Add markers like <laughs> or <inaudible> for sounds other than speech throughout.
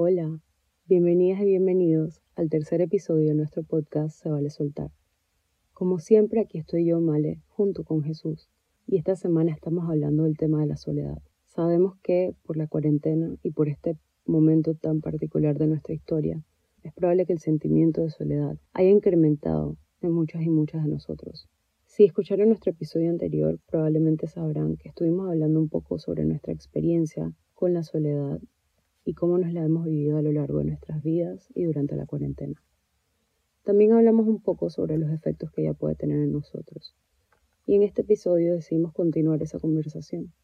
Hola, bienvenidas y bienvenidos al tercer episodio de nuestro podcast Se vale soltar. Como siempre, aquí estoy yo, Male, junto con Jesús, y esta semana estamos hablando del tema de la soledad. Sabemos que por la cuarentena y por este momento tan particular de nuestra historia, es probable que el sentimiento de soledad haya incrementado en muchas y muchas de nosotros. Si escucharon nuestro episodio anterior, probablemente sabrán que estuvimos hablando un poco sobre nuestra experiencia con la soledad y cómo nos la hemos vivido a lo largo de nuestras vidas y durante la cuarentena. También hablamos un poco sobre los efectos que ella puede tener en nosotros. Y en este episodio decidimos continuar esa conversación.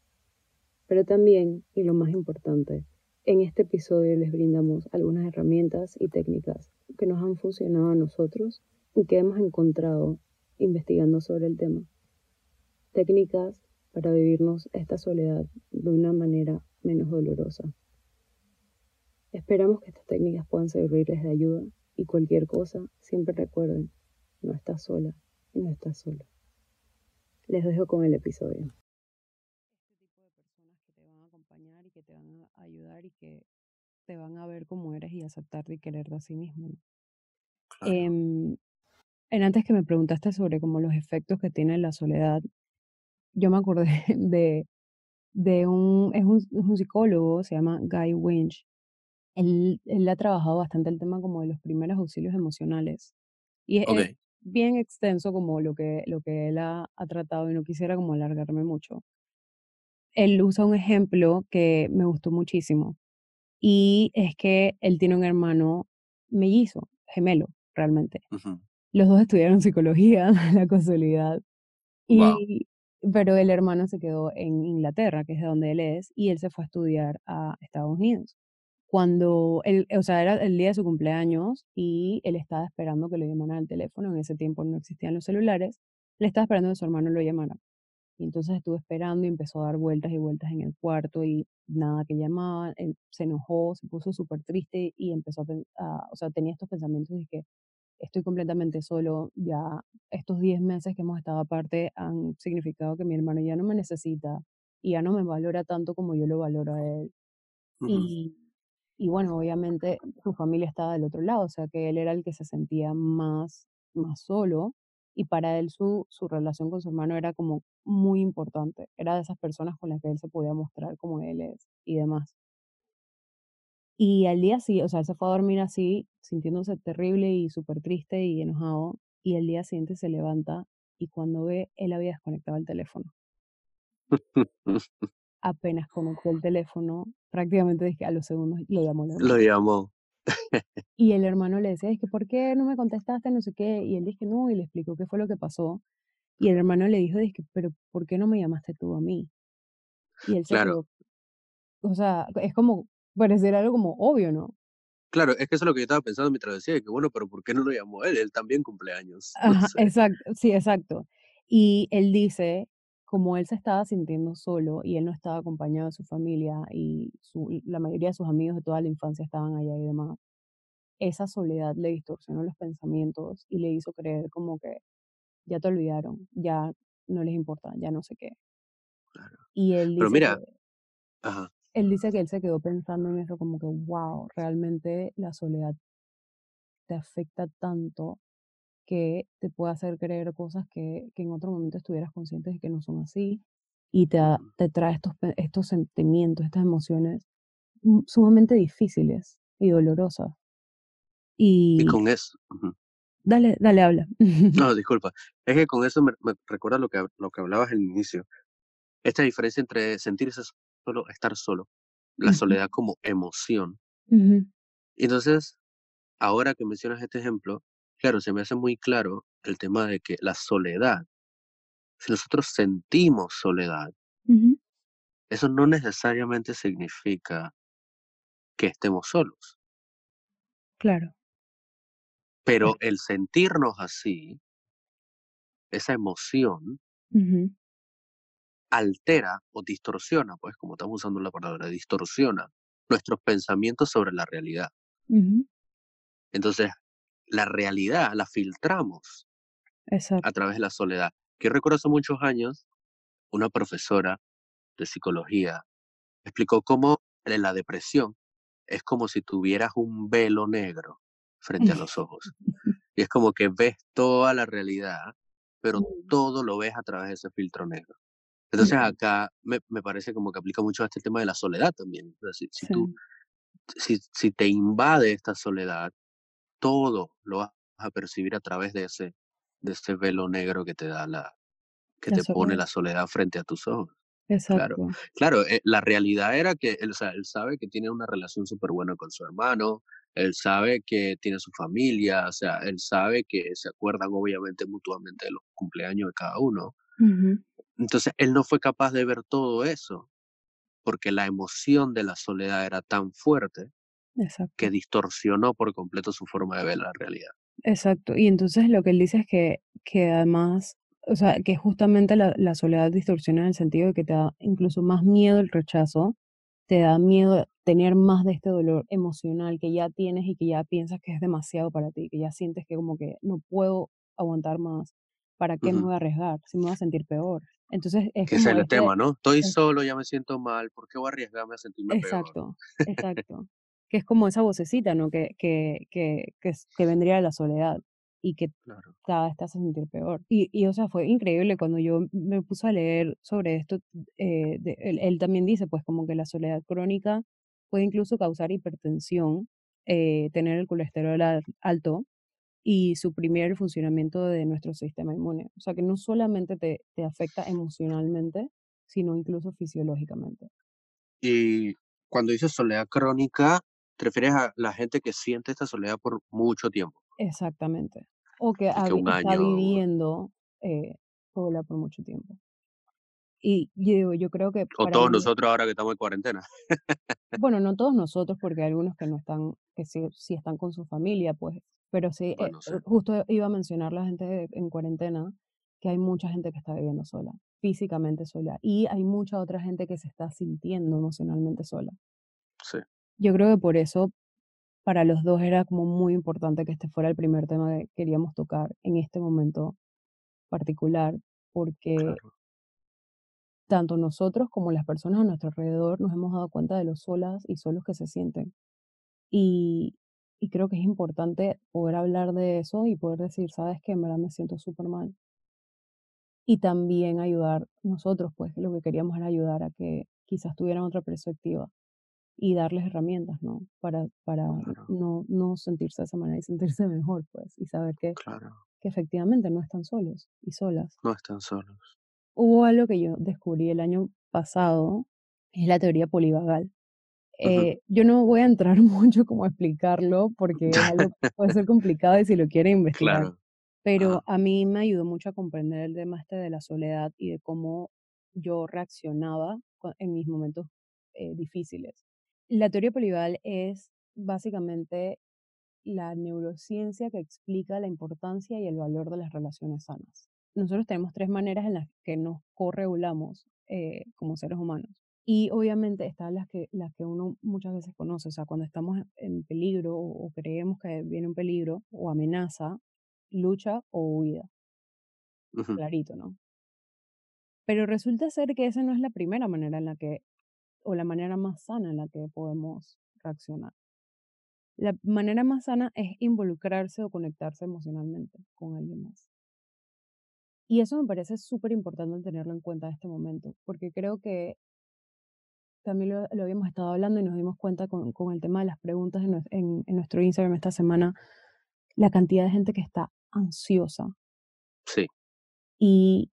Pero también, y lo más importante, en este episodio les brindamos algunas herramientas y técnicas que nos han funcionado a nosotros y que hemos encontrado investigando sobre el tema. Técnicas para vivirnos esta soledad de una manera menos dolorosa. Esperamos que estas técnicas puedan servirles de ayuda y cualquier cosa, siempre recuerden, no estás sola y no estás solo. Les dejo con el episodio. Este tipo de personas que te van a acompañar y que te van a ayudar y que te van a ver como eres y aceptarte y quererte a sí mismo. Em, en antes que me preguntaste sobre como los efectos que tiene la soledad, yo me acordé <laughs> de, de un, es un, un psicólogo, se llama Guy Winch, él, él ha trabajado bastante el tema como de los primeros auxilios emocionales. Y es, es bien extenso como lo que, lo que él ha, ha tratado y no quisiera como alargarme mucho. Él usa un ejemplo que me gustó muchísimo y es que él tiene un hermano mellizo, gemelo, realmente. Los dos estudiaron psicología, <laughs> la casualidad. Wow. Y, pero el hermano se quedó en Inglaterra, que es de donde él es, y él se fue a estudiar a Estados Unidos. Cuando él, o sea, era el día de su cumpleaños y él estaba esperando que lo llamaran al teléfono, en ese tiempo no existían los celulares, él estaba esperando que su hermano lo llamara. Y entonces estuvo esperando y empezó a dar vueltas y vueltas en el cuarto y nada que llamaba, él se enojó, se puso súper triste y empezó a, a- o sea, tenía estos pensamientos de que estoy completamente solo, ya estos 10 meses que hemos estado aparte han significado que mi hermano ya no me necesita y ya no me valora tanto como yo lo valoro a él. Ujú. Y, y bueno, obviamente su familia estaba del otro lado, o sea que él era el que se sentía más, más solo y para él su, su relación con su hermano era como muy importante, era de esas personas con las que él se podía mostrar como él es y demás. Y al día siguiente, o sea, él se fue a dormir así, sintiéndose terrible y súper triste y enojado, y el día siguiente se levanta y cuando ve, él había desconectado el teléfono. <laughs> Apenas conectó el teléfono, prácticamente dije, a los segundos lo llamó. Lo llamó. Y el hermano le decía, es que, ¿por qué no me contestaste? No sé qué. Y él dice, no, y le explicó qué fue lo que pasó. Y el hermano le dijo, que, pero ¿por qué no me llamaste tú a mí? Y él se Claro, quedó, o sea, es como, parecer algo como obvio, ¿no? claro, es que eso es lo que yo estaba pensando mientras decía, que bueno, pero ¿por qué no lo llamó él? Él también cumpleaños, <laughs> no Ajá, sé. exacto, sí, exacto. Y él dice, como él se estaba sintiendo solo y él no estaba acompañado de su familia y su, la mayoría de sus amigos de toda la infancia estaban allá y demás, esa soledad le distorsionó los pensamientos y le hizo creer como que ya te olvidaron, ya no les importa, ya no sé qué. Claro. Y él Pero dice mira, que, ajá, él dice que él se quedó pensando en eso como que, wow, realmente la soledad te afecta tanto que te puede hacer creer cosas que, que en otro momento estuvieras consciente de que no son así y te, te trae estos, estos sentimientos, estas emociones sumamente difíciles y dolorosas. Y Y con eso, dale, dale, habla. No, <laughs> disculpa, es que con eso me, me recuerda lo que, lo que hablabas al inicio, esta diferencia entre sentirse solo, estar solo, la soledad como emoción. entonces, ahora que mencionas este ejemplo, claro, se me hace muy claro el tema de que la soledad, si nosotros sentimos soledad, eso no necesariamente significa que estemos solos, Claro. pero el sentirnos así, esa emoción, altera o distorsiona, pues como estamos usando la palabra, distorsiona nuestros pensamientos sobre la realidad. Entonces, la realidad la filtramos Exacto. a través de la soledad. Que yo recuerdo hace muchos años, una profesora de psicología explicó cómo en la depresión es como si tuvieras un velo negro frente a <laughs> los ojos. Y es como que ves toda la realidad, pero mm. todo lo ves a través de ese filtro negro. Entonces acá me, me, parece como que aplica mucho a este tema de la soledad también. si, si tú, si, si te invade esta soledad, todo lo vas a percibir a través de ese, de ese velo negro que te da la, que te pone la soledad frente a tus ojos. Exacto. Claro, claro eh, la realidad era que él, o sea, él sabe que tiene una relación súper buena con su hermano, él sabe que tiene su familia, o sea, él sabe que se acuerdan obviamente mutuamente de los cumpleaños de cada uno. Entonces, él no fue capaz de ver todo eso porque la emoción de la soledad era tan fuerte que distorsionó por completo su forma de ver la realidad. Exacto. Y entonces lo que él dice es que, que además, o sea, que justamente la, la soledad distorsiona en el sentido de que te da incluso más miedo el rechazo, te da miedo tener más de este dolor emocional que ya tienes y que ya piensas que es demasiado para ti, que ya sientes que como que no puedo aguantar más. ¿Para qué me voy a arriesgar? Si me voy a sentir peor. Entonces es que es el tema, ¿no? Estoy solo, ya me siento mal, ¿por qué voy a arriesgarme a sentirme peor? Exacto, exacto. Que es como esa vocecita, ¿no? Que, que, que, que, vendría de la soledad y que cada vez te hace sentir peor. Y, y, o sea, fue increíble cuando yo me puse a leer sobre esto, eh, él, también dice, pues como que la soledad crónica puede incluso causar hipertensión, eh, tener el colesterol alto y suprimir el funcionamiento de nuestro sistema inmune. O sea, que no solamente te, te afecta emocionalmente, sino incluso fisiológicamente. Y cuando dices soledad crónica, te refieres a la gente que siente esta soledad por mucho tiempo. Exactamente. O que, está viviendo eh, sola por mucho tiempo. Y yo, yo creo que... O todos nosotros ahora que estamos en cuarentena. bueno, no todos nosotros, porque hay algunos que no están, que sí, sí están con su familia, pues. Pero sí, eh, justo iba a mencionar la gente en cuarentena, que hay mucha gente que está viviendo sola, físicamente sola. Y hay mucha otra gente que se está sintiendo emocionalmente sola. Yo creo que por eso para los dos era como muy importante que este fuera el primer tema que queríamos tocar en este momento particular, porque tanto nosotros como las personas a nuestro alrededor nos hemos dado cuenta de los solas y solos que se sienten. Y, y creo que es importante poder hablar de eso y poder decir, sabes que en verdad me siento súper mal. Y también ayudar nosotros, pues lo que queríamos era ayudar a que quizás tuvieran otra perspectiva y darles herramientas, ¿no? Para, para no, no sentirse de esa manera y sentirse <laughs> mejor, pues, y saber que, que efectivamente no están solos y solas. No están solos. Hubo algo que yo descubrí el año pasado, es la teoría polivagal. Eh, yo no voy a entrar <laughs> mucho como a explicarlo porque puede ser <laughs> complicado y si lo quieren investigar. Pero a mí me ayudó mucho a comprender el tema este de la soledad y de cómo yo reaccionaba en mis momentos eh, difíciles. La teoría polivagal es básicamente la neurociencia que explica la importancia y el valor de las relaciones sanas. Nosotros tenemos tres maneras en las que nos corregulamos eh, como seres humanos. Y obviamente están las que, las que uno muchas veces conoce, o sea, cuando estamos en peligro o, creemos que viene un peligro o amenaza, lucha o huida. Clarito, ¿no? Pero resulta ser que esa no es la primera manera en la que o la manera más sana en la que podemos reaccionar. La manera más sana es involucrarse o conectarse emocionalmente con alguien más. Y eso me parece súper importante tenerlo en cuenta en este momento, porque creo que también lo, habíamos estado hablando y nos dimos cuenta con, con el tema de las preguntas en, en, en, nuestro Instagram esta semana, la cantidad de gente que está ansiosa. Sí. Y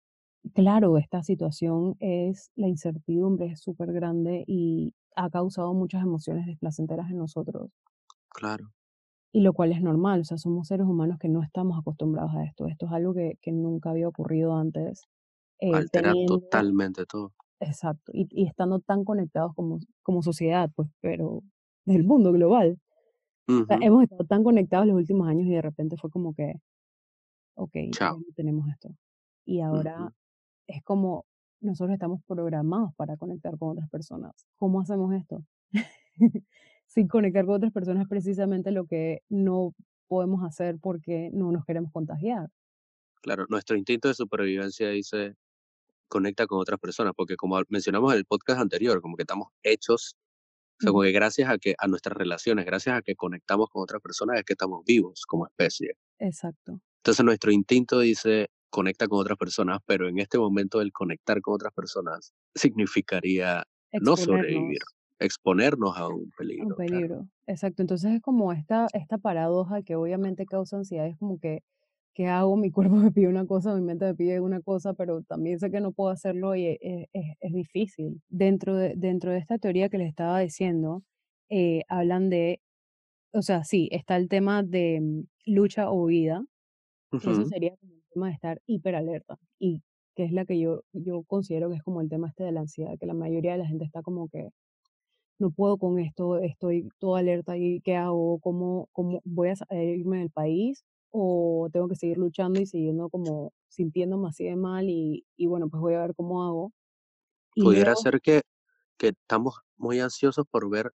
claro, esta situación es, la incertidumbre es súper grande y ha causado muchas emociones desplacenteras en nosotros. Claro. Y lo cual es normal, o sea, somos seres humanos que no estamos acostumbrados a esto. Esto es algo que, que nunca había ocurrido antes. Eh, Altera totalmente todo. Exacto, y, y, estando tan conectados como, como sociedad, pues, pero del mundo global. hemos estado tan conectados los últimos años y de repente fue como que, ok, tenemos esto. Y ahora es como nosotros estamos programados para conectar con otras personas. ¿Cómo hacemos esto? <laughs> Sin conectar con otras personas es precisamente lo que no podemos hacer porque no nos queremos contagiar. Claro, nuestro instinto de supervivencia dice conecta con otras personas, porque como mencionamos en el podcast anterior, como que estamos hechos O sea, porque gracias a que a nuestras relaciones, gracias a que conectamos con otras personas, es que estamos vivos como especie. Exacto. Entonces nuestro instinto dice conecta con otras personas, pero en este momento el conectar con otras personas significaría no sobrevivir, exponernos a un peligro. Un peligro, exacto. Entonces es como esta, esta paradoja que obviamente causa ansiedad, es como que ¿qué hago? Mi cuerpo <laughs> me pide una cosa, mi mente me pide una cosa, pero también sé que no puedo hacerlo y es, es, difícil. Dentro de, dentro de esta teoría que les estaba diciendo, eh, hablan de, o sea, sí, está el tema de mm, lucha o vida, eso sería como tema de estar hiperalerta, y que es la que yo, yo considero que es como el tema este de la ansiedad, que la mayoría de la gente está como que no puedo con esto, estoy toda alerta y qué hago, cómo, cómo voy a irme del país o tengo que seguir luchando y siguiendo como sintiéndome así de mal y, y bueno, pues voy a ver cómo hago. Pudiera ser que, que estamos muy ansiosos por ver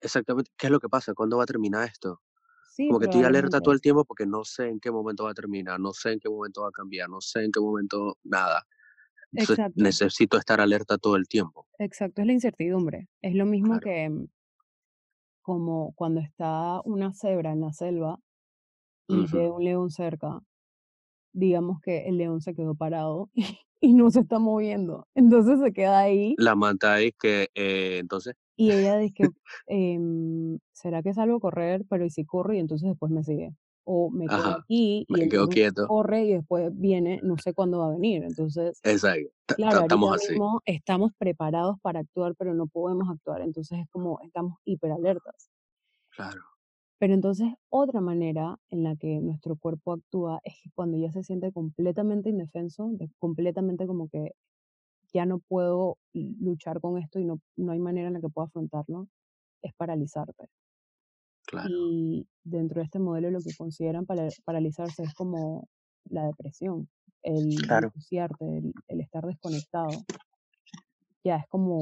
exactamente qué es lo que pasa, cuándo va a terminar esto. Sí, como que estoy alerta todo el tiempo porque no sé en qué momento va a terminar, no sé en qué momento va a cambiar, no sé en qué momento nada. Entonces necesito estar alerta todo el tiempo. Exacto, es la incertidumbre. Es lo mismo que mm, como cuando está una cebra en la selva y ve un león cerca, digamos que el león se quedó parado <laughs> y, no se está moviendo. Entonces se queda ahí. La manta es que, eh, entonces. Y ella dice que, <laughs> em, ¿será que salgo a correr? Pero ¿y si corro y entonces después me sigue? O me quedo aquí y me quieto. corre y después viene, no sé cuándo va a venir. Entonces, Exacto. claro, estamos así. Mismo estamos preparados para actuar, pero no podemos actuar. Entonces es como estamos hiperalertas. Claro. Pero entonces otra manera en la que nuestro cuerpo actúa es que cuando ya se siente completamente indefenso, completamente como que ya no puedo luchar con esto y no, no hay manera en la que pueda afrontarlo, es paralizarte. Claro. Y dentro de este modelo lo que consideran para, paralizarse es como la depresión, el claro. el, el estar desconectado. Ya es como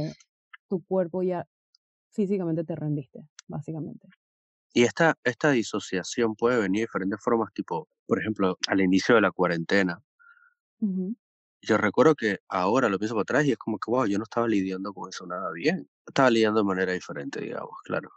tu cuerpo ya físicamente te rendiste, básicamente. Y esta, esta disociación puede venir de diferentes formas, tipo, por ejemplo, al inicio de la cuarentena. Yo recuerdo que ahora lo pienso para atrás y es como que, wow, yo no estaba lidiando con eso nada bien. Estaba lidiando de manera diferente, digamos, claro.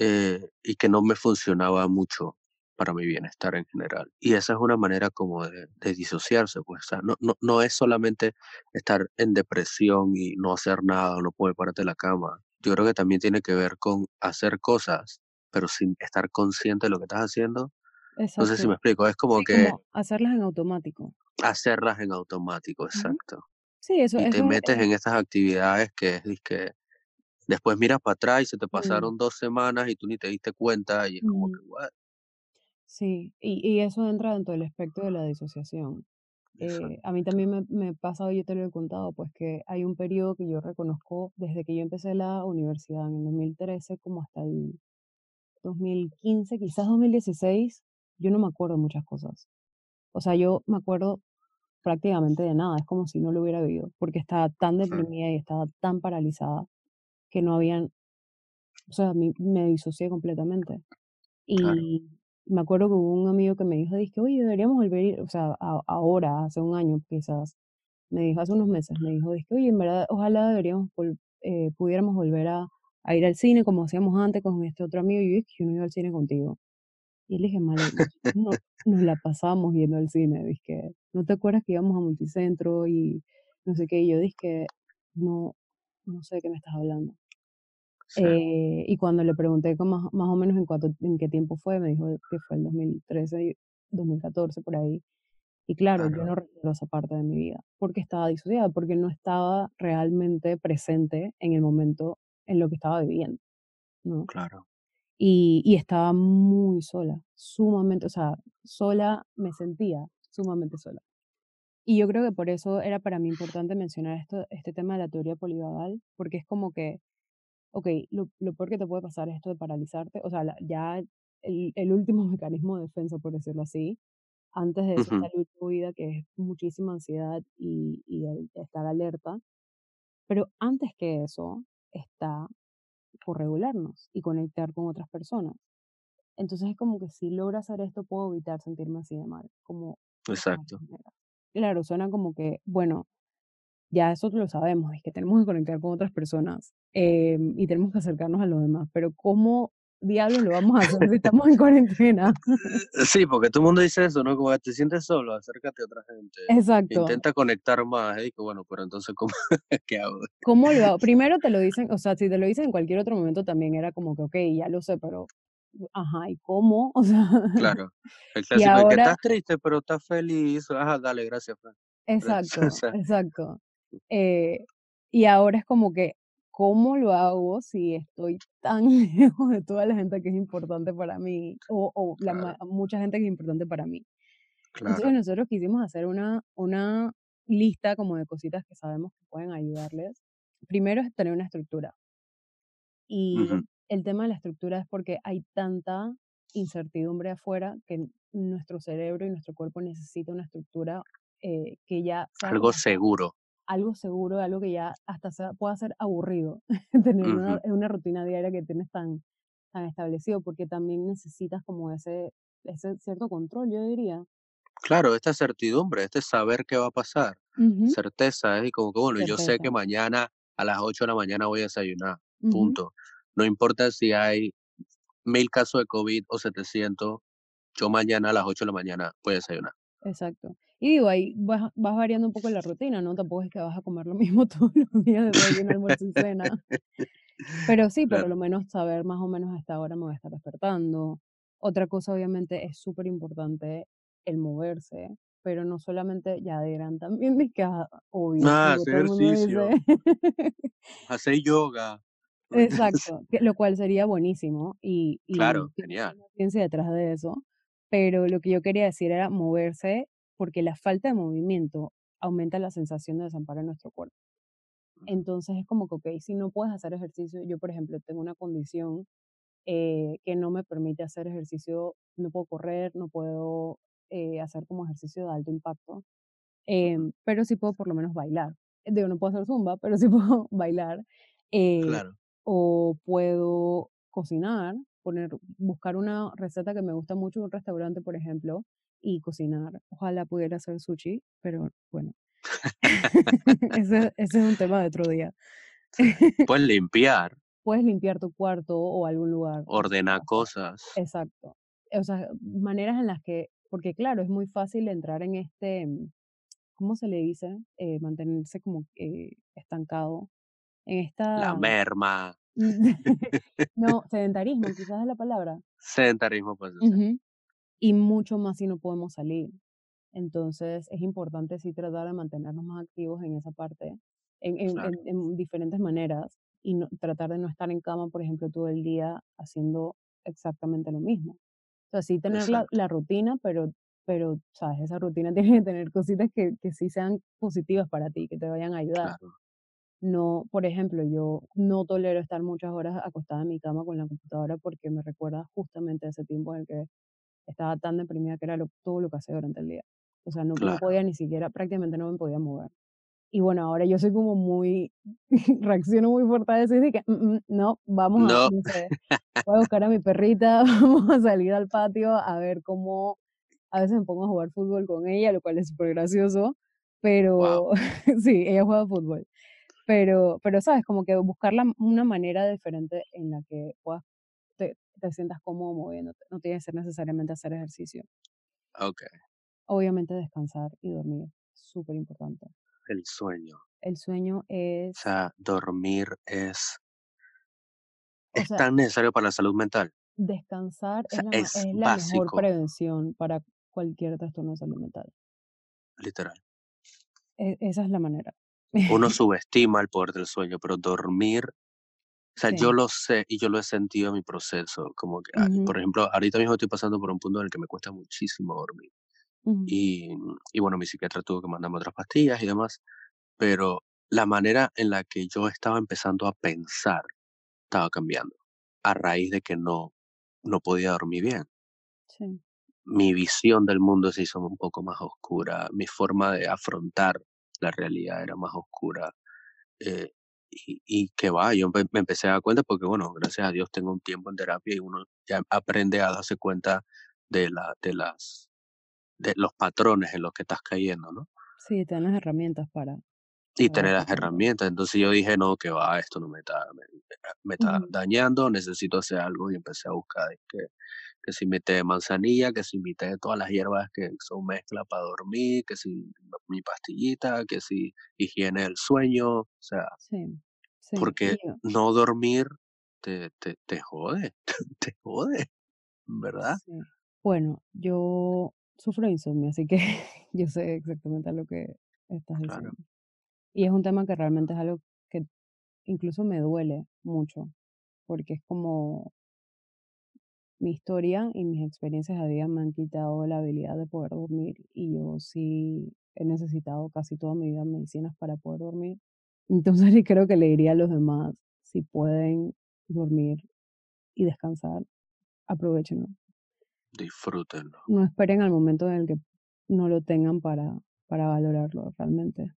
Eh, y que no me funcionaba mucho para mi bienestar en general. Y esa es una manera como de, disociarse, pues, no, no, no es solamente estar en depresión y no hacer nada o no poder pararte de la cama. Yo creo que también tiene que ver con hacer cosas pero sin estar consciente de lo que estás haciendo. No sé si me explico, es como que... hacerlas en automático. Hacerlas en automático, exacto. Sí, eso Y te metes en estas actividades que es que después miras para atrás y se te pasaron dos semanas y tú ni te diste cuenta y es como que, Sí, y, y eso entra dentro del espectro de la disociación. Eh, a mí también me, me pasa, yo te lo he contado, pues que hay un periodo que yo reconozco desde que yo empecé la universidad en el 2013 como hasta el 2015, quizás 2016, yo no me acuerdo muchas cosas. O sea, yo me acuerdo prácticamente de nada, es como si no lo hubiera vivido, porque estaba tan deprimida y estaba tan paralizada que no habían, o sea, me disocié completamente. Y me acuerdo que hubo un amigo que me dijo, dije, oye, deberíamos volver, o sea, ahora, hace un año quizás, me dijo, hace unos meses, me dijo, dije, oye, en verdad, ojalá deberíamos, eh, pudiéramos volver a a ir al cine como hacíamos antes con este otro amigo. Y yo dije, yo no iba al cine contigo. Y le dije, mal, no, nos la pasábamos yendo al cine. Dije, ¿no te acuerdas que íbamos a multicentro y no sé qué? Y yo dije, no, no sé de qué me estás hablando. Eh, y cuando le pregunté más, más o menos en, cuánto, en qué tiempo fue, me dijo que fue el 2013, 2014, por ahí. Y claro, yo no recuerdo esa parte de mi vida, porque estaba disociada, porque no estaba realmente presente en el momento en lo que estaba viviendo, ¿no? Claro. Y, y estaba muy sola, sumamente, o sea, sola me sentía sumamente sola. Y yo creo que por eso era para mí importante mencionar esto, este tema de la teoría polivagal, porque es como que, ok, lo, lo peor que te puede pasar es esto de paralizarte, o sea, ya el, el, último <laughs> mecanismo de defensa, por decirlo así, antes de eso está el vida, que es muchísima ansiedad y, y el estar alerta. Pero antes que eso, está por regularnos y conectar con otras personas. Entonces es como que si logro hacer esto puedo evitar sentirme así de mal. Como Exacto. Claro, suena como que, bueno, ya eso lo sabemos, es que tenemos que conectar con otras personas em, y tenemos que acercarnos a los demás, pero ¿cómo diablos lo vamos a hacer si estamos en cuarentena? <laughs> Sí, porque todo el mundo dice eso, ¿no? Como te sientes solo, acércate a otra gente. Exacto. Intenta conectar más. Y digo, bueno, pero entonces, ¿cómo, <laughs> ¿qué hago? ¿Cómo lo hago? <laughs> Primero te lo dicen, o sea, si te lo dicen en cualquier otro momento también era como que, ok, ya lo sé, pero, ajá, ¿y cómo? O sea. Claro. El clásico ahora, que estás triste, pero estás feliz. Ajá, dale, gracias, Fran. Exacto, exacto. Eh, y ahora es como que, ¿cómo lo hago si estoy tan <laughs> lejos de toda la gente que es importante para mí? O, o la, mucha gente que es importante para mí. Entonces nosotros quisimos hacer una, una lista como de cositas que sabemos que pueden ayudarles. Primero es tener una estructura. Y el tema de la estructura es porque hay tanta incertidumbre afuera que nuestro cerebro y nuestro cuerpo necesita una estructura eh, que ya... Algo seguro algo seguro, algo que ya hasta sea, pueda ser aburrido, <laughs> tener una, una, rutina diaria que tienes tan, tan establecido, porque también necesitas como ese, ese cierto control, yo diría. Claro, esta certidumbre, este saber qué va a pasar, certeza, es ¿eh? como que, bueno, yo sé que mañana a las 8 de la mañana voy a desayunar, punto. No importa si hay mil casos de COVID o 700, yo mañana a las 8 de la mañana voy a desayunar. Exacto. Y digo, ahí vas, vas variando un poco la rutina, ¿no? Tampoco es que vas a comer lo mismo <laughs> todos los días, desayuno, almuerzo y cena. Pero sí, por lo menos saber más o menos a esta hora me voy a estar despertando. Otra cosa, obviamente, es súper importante el moverse, pero no solamente ya dirán también de que, ah, obvio, ah, hacer ejercicio, hacer yoga. <laughs> Exacto, lo cual sería buenísimo y, y claro, genial. Ciencia detrás de eso, pero lo que yo quería decir era moverse porque la falta de movimiento aumenta la sensación de desamparo en nuestro cuerpo. Entonces es como que, ok, si no puedes hacer ejercicio, yo por ejemplo tengo una condición eh, que no me permite hacer ejercicio, no puedo correr, no puedo eh, hacer como ejercicio de alto impacto, em, pero sí puedo por lo menos bailar. Digo, no puedo hacer zumba, pero sí <laughs> puedo bailar. Eh, claro. O puedo cocinar, poner, buscar una receta que me gusta mucho en un restaurante, por ejemplo, y cocinar. Ojalá pudiera hacer sushi, pero bueno. <laughs> <laughs> ese, ese, es un tema de otro día. <laughs> Puedes limpiar. Puedes limpiar tu cuarto o algún lugar. Ordenar cosas. Exacto. O sea, maneras en las que, porque claro, es muy fácil entrar en este, ¿cómo se le dice? Eh, mantenerse como eh, estancado. En esta... La merma. no, sedentarismo, quizás es la palabra. Sedentarismo, pues y mucho más si no podemos salir. Entonces es importante sí tratar de mantenernos más activos en esa parte, en, en, diferentes maneras y no, tratar de no estar en cama, por ejemplo, todo el día haciendo exactamente lo mismo. O sea, sí tener la, la, rutina, pero, pero, ¿sabes? Esa rutina <laughs> tiene que tener cositas que, que sí sean positivas para ti, que te vayan a ayudar. No, por ejemplo, yo no tolero estar muchas horas acostada en mi cama con la computadora porque me recuerda justamente ese tiempo en el que estaba tan deprimida que era todo lo que hacía durante el día. O sea, no, podía ni siquiera, prácticamente no me podía mover. Y bueno, ahora yo soy como muy, <laughs> reacciono muy fuerte a eso y que, mm, mm, no, vamos a, no sé, <laughs> voy a buscar a mi perrita, <laughs> vamos a salir al patio a ver cómo, a veces me pongo a jugar fútbol con ella, lo cual es súper gracioso, pero sí, ella juega fútbol. Pero, pero, ¿sabes? Como que buscar una manera diferente en la que puedas te sientas cómodo moviéndote. No tiene que ser necesariamente hacer ejercicio. Ok. Obviamente descansar y dormir. Súper importante. El sueño. El sueño es... O sea, dormir es... Es tan necesario para la salud mental. Descansar es, la, mejor prevención para cualquier trastorno de salud mental. Literal. E, esa es la manera. Uno <laughs> subestima el poder del sueño, pero dormir o sea, yo lo sé y yo lo he sentido en mi proceso. Como que, por ejemplo, ahorita mismo estoy pasando por un punto en el que me cuesta muchísimo dormir. y, y, bueno, mi psiquiatra tuvo que mandarme otras pastillas y demás. Pero la manera en la que yo estaba empezando a pensar estaba cambiando a raíz de que no, no podía dormir bien. Sí. Mi visión del mundo se hizo un poco más oscura, mi forma de afrontar la realidad era más oscura. Eh, y, que va, yo me empecé a dar cuenta porque, bueno, gracias a Dios tengo un tiempo en terapia y uno ya aprende a darse cuenta de, la, de, las, de los patrones en los que estás cayendo, ¿no? Sí, te dan las herramientas para, y tener las herramientas. Entonces yo dije, no, que va, esto no me está, me, está dañando, necesito hacer algo y empecé a buscar que, que si mi té de manzanilla, que si mi té de todas las hierbas que son mezcla para dormir, que si mi pastillita, que si higiene del sueño, o sea, porque no dormir te, te, te jode, <laughs> te jode, ¿verdad? Bueno, yo sufro insomnio, así que <laughs> yo sé exactamente lo que estás diciendo. Y es un tema que realmente es algo que incluso me duele mucho, porque es como mi historia y mis experiencias de vida me han quitado la habilidad de poder dormir y yo sí he necesitado casi toda mi vida medicinas para poder dormir. Entonces <laughs> creo que le diría a los demás, si pueden dormir y descansar, aprovechenlo. Disfrútenlo. No esperen al momento en el que no lo tengan para, para valorarlo realmente.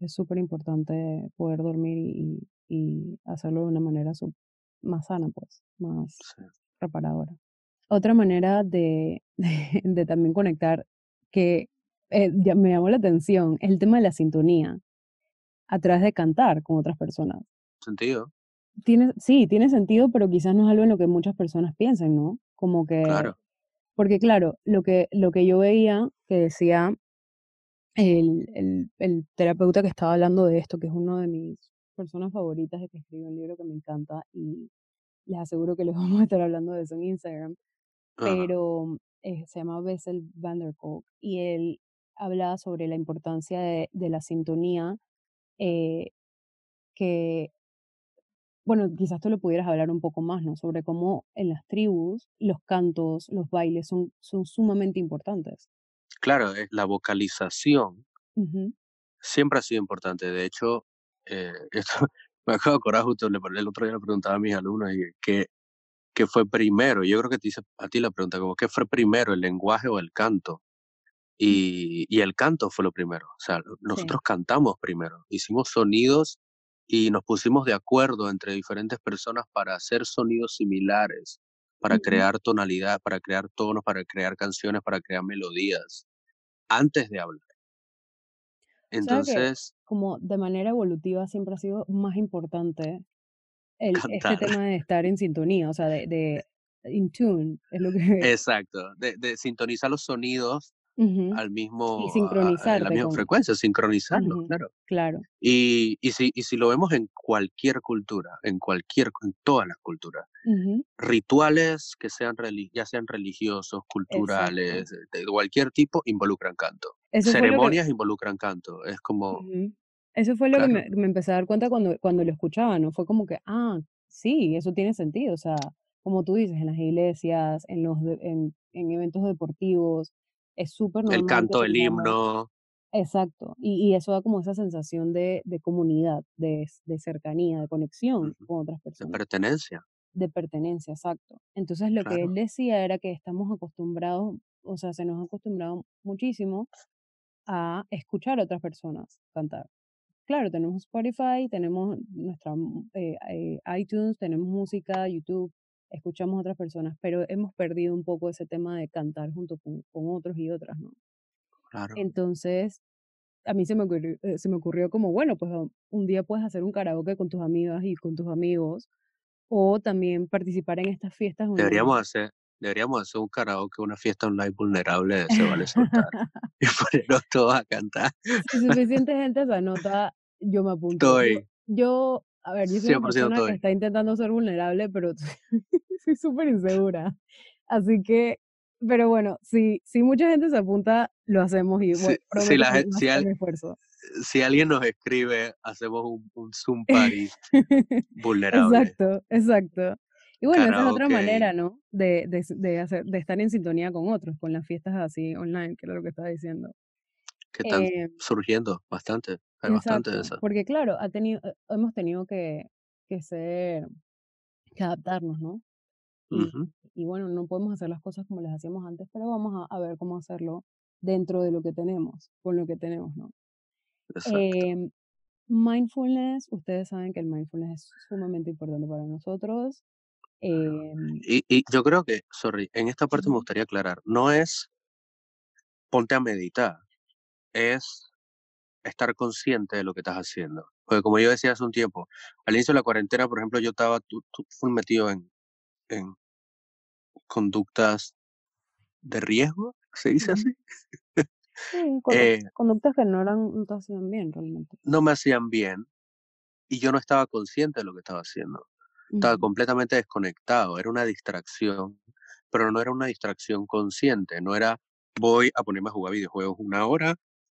Es súper importante poder dormir y, y, hacerlo de una manera más sana, pues, más reparadora. Otra manera <laughs> de, de, también conectar que eh, me llamó la atención es el tema de la sintonía a través de cantar con otras personas. ¿Sentido? Tiene, sí, tiene sentido, pero quizás no es algo en lo que muchas personas piensen, ¿no? Como que... Claro. Porque claro, lo que, lo que yo veía que decía el, el, el, terapeuta que estaba hablando de esto, que es uno de mis personas favoritas de que escribe un libro que me encanta y les aseguro que les <laughs> vamos a estar hablando de eso en Instagram, pero eh, se llama Bessel van der Kolk y él habla sobre la importancia de, de la sintonía eh, que, bueno, quizás tú lo pudieras hablar un poco más, ¿no? Sobre cómo en las tribus los cantos, los bailes son, son sumamente importantes. Claro, es la vocalización siempre ha sido importante. De hecho, eh, <laughs> esto, me acabo de acordar justo, el otro día le preguntaba a mis alumnos y ¿qué, qué fue primero. Yo creo que te hice a ti la pregunta, como ¿qué fue primero, el lenguaje o el canto? Y, y el canto fue lo primero. O sea, nosotros cantamos primero, hicimos sonidos y nos pusimos de acuerdo entre diferentes personas para hacer sonidos similares, para crear tonalidad, para crear tonos, para crear canciones, para crear melodías, antes de hablar. Entonces, como de manera evolutiva siempre ha sido más importante el, este tema de estar en sintonía, o sea, de, de in tune, es lo que... Exacto, de, de sintonizar los sonidos al mismo, a, la misma frecuencia, sincronizarlo, claro. Claro. Y, y, si, y si lo vemos en cualquier cultura, en cualquier, en todas las culturas, rituales que sean ya sean religiosos, culturales, de cualquier tipo, involucran canto. Ceremonias involucran canto. Es como. Eso fue lo que me, me, empecé a dar cuenta cuando, cuando lo escuchaba, ¿no? Fue como que, ah, sí, eso tiene sentido. O sea, como tú dices, en las iglesias, en, los en, en eventos deportivos, es súper normal. El canto, el himno. Exacto. Y, y, eso da como esa sensación de, de comunidad, de, de, cercanía, de conexión con otras personas. De pertenencia. De pertenencia, exacto. Entonces lo que él decía era que estamos acostumbrados, o sea, se nos ha acostumbrado muchísimo a escuchar a otras personas cantar. Claro, tenemos Spotify, tenemos nuestra eh, eh, iTunes, tenemos música, YouTube, escuchamos a otras personas, pero hemos perdido un poco ese tema de cantar junto con, con otros y otras, ¿no? Claro. Entonces, a mí se me, ocurrió, eh, se me ocurrió como, bueno, pues un día puedes hacer un karaoke con tus amigas y con tus amigos, o también participar en estas fiestas. Deberíamos hacer, deberíamos hacer un karaoke, una fiesta online vulnerable de Se Vale Soltar <laughs> y ponernos todos a cantar. Si suficiente gente se anota, yo me apunto. Estoy. Yo, a ver, yo soy una persona que está intentando ser vulnerable, pero <laughs> soy súper insegura. Así que, pero bueno, si, si mucha gente se apunta, lo hacemos y bueno, si, la, si, esfuerzo. si, alguien nos escribe, hacemos un, un Zoom party <laughs> vulnerable. Exacto, exacto. Y bueno, esa es otra manera, ¿no? De, de, de, hacer, de estar en sintonía con otros, con las fiestas así online, que es lo que estaba diciendo. Que están eh, surgiendo bastante. Hay bastante de eso. Porque claro, ha tenido, eh, hemos tenido que, que ser, que adaptarnos, ¿no? Y, y, bueno, no podemos hacer las cosas como las hacíamos antes, pero vamos a, a, ver cómo hacerlo dentro de lo que tenemos, con lo que tenemos, ¿no? Eh, mindfulness, ustedes saben que el mindfulness es sumamente importante para nosotros. Eh, y, y, yo creo que, sorry, en esta parte me gustaría aclarar, no es ponte a meditar, es estar consciente de lo que estás haciendo. Porque como yo decía hace un tiempo, al inicio de la cuarentena, por ejemplo, yo estaba full metido en, en conductas de riesgo, ¿se dice así? Sí, <laughs> eh, conductas que no, eran, no te hacían bien realmente. No me hacían bien y yo no estaba consciente de lo que estaba haciendo. Estaba completamente desconectado, era una distracción, pero no era una distracción consciente, no era voy a ponerme a jugar videojuegos una hora,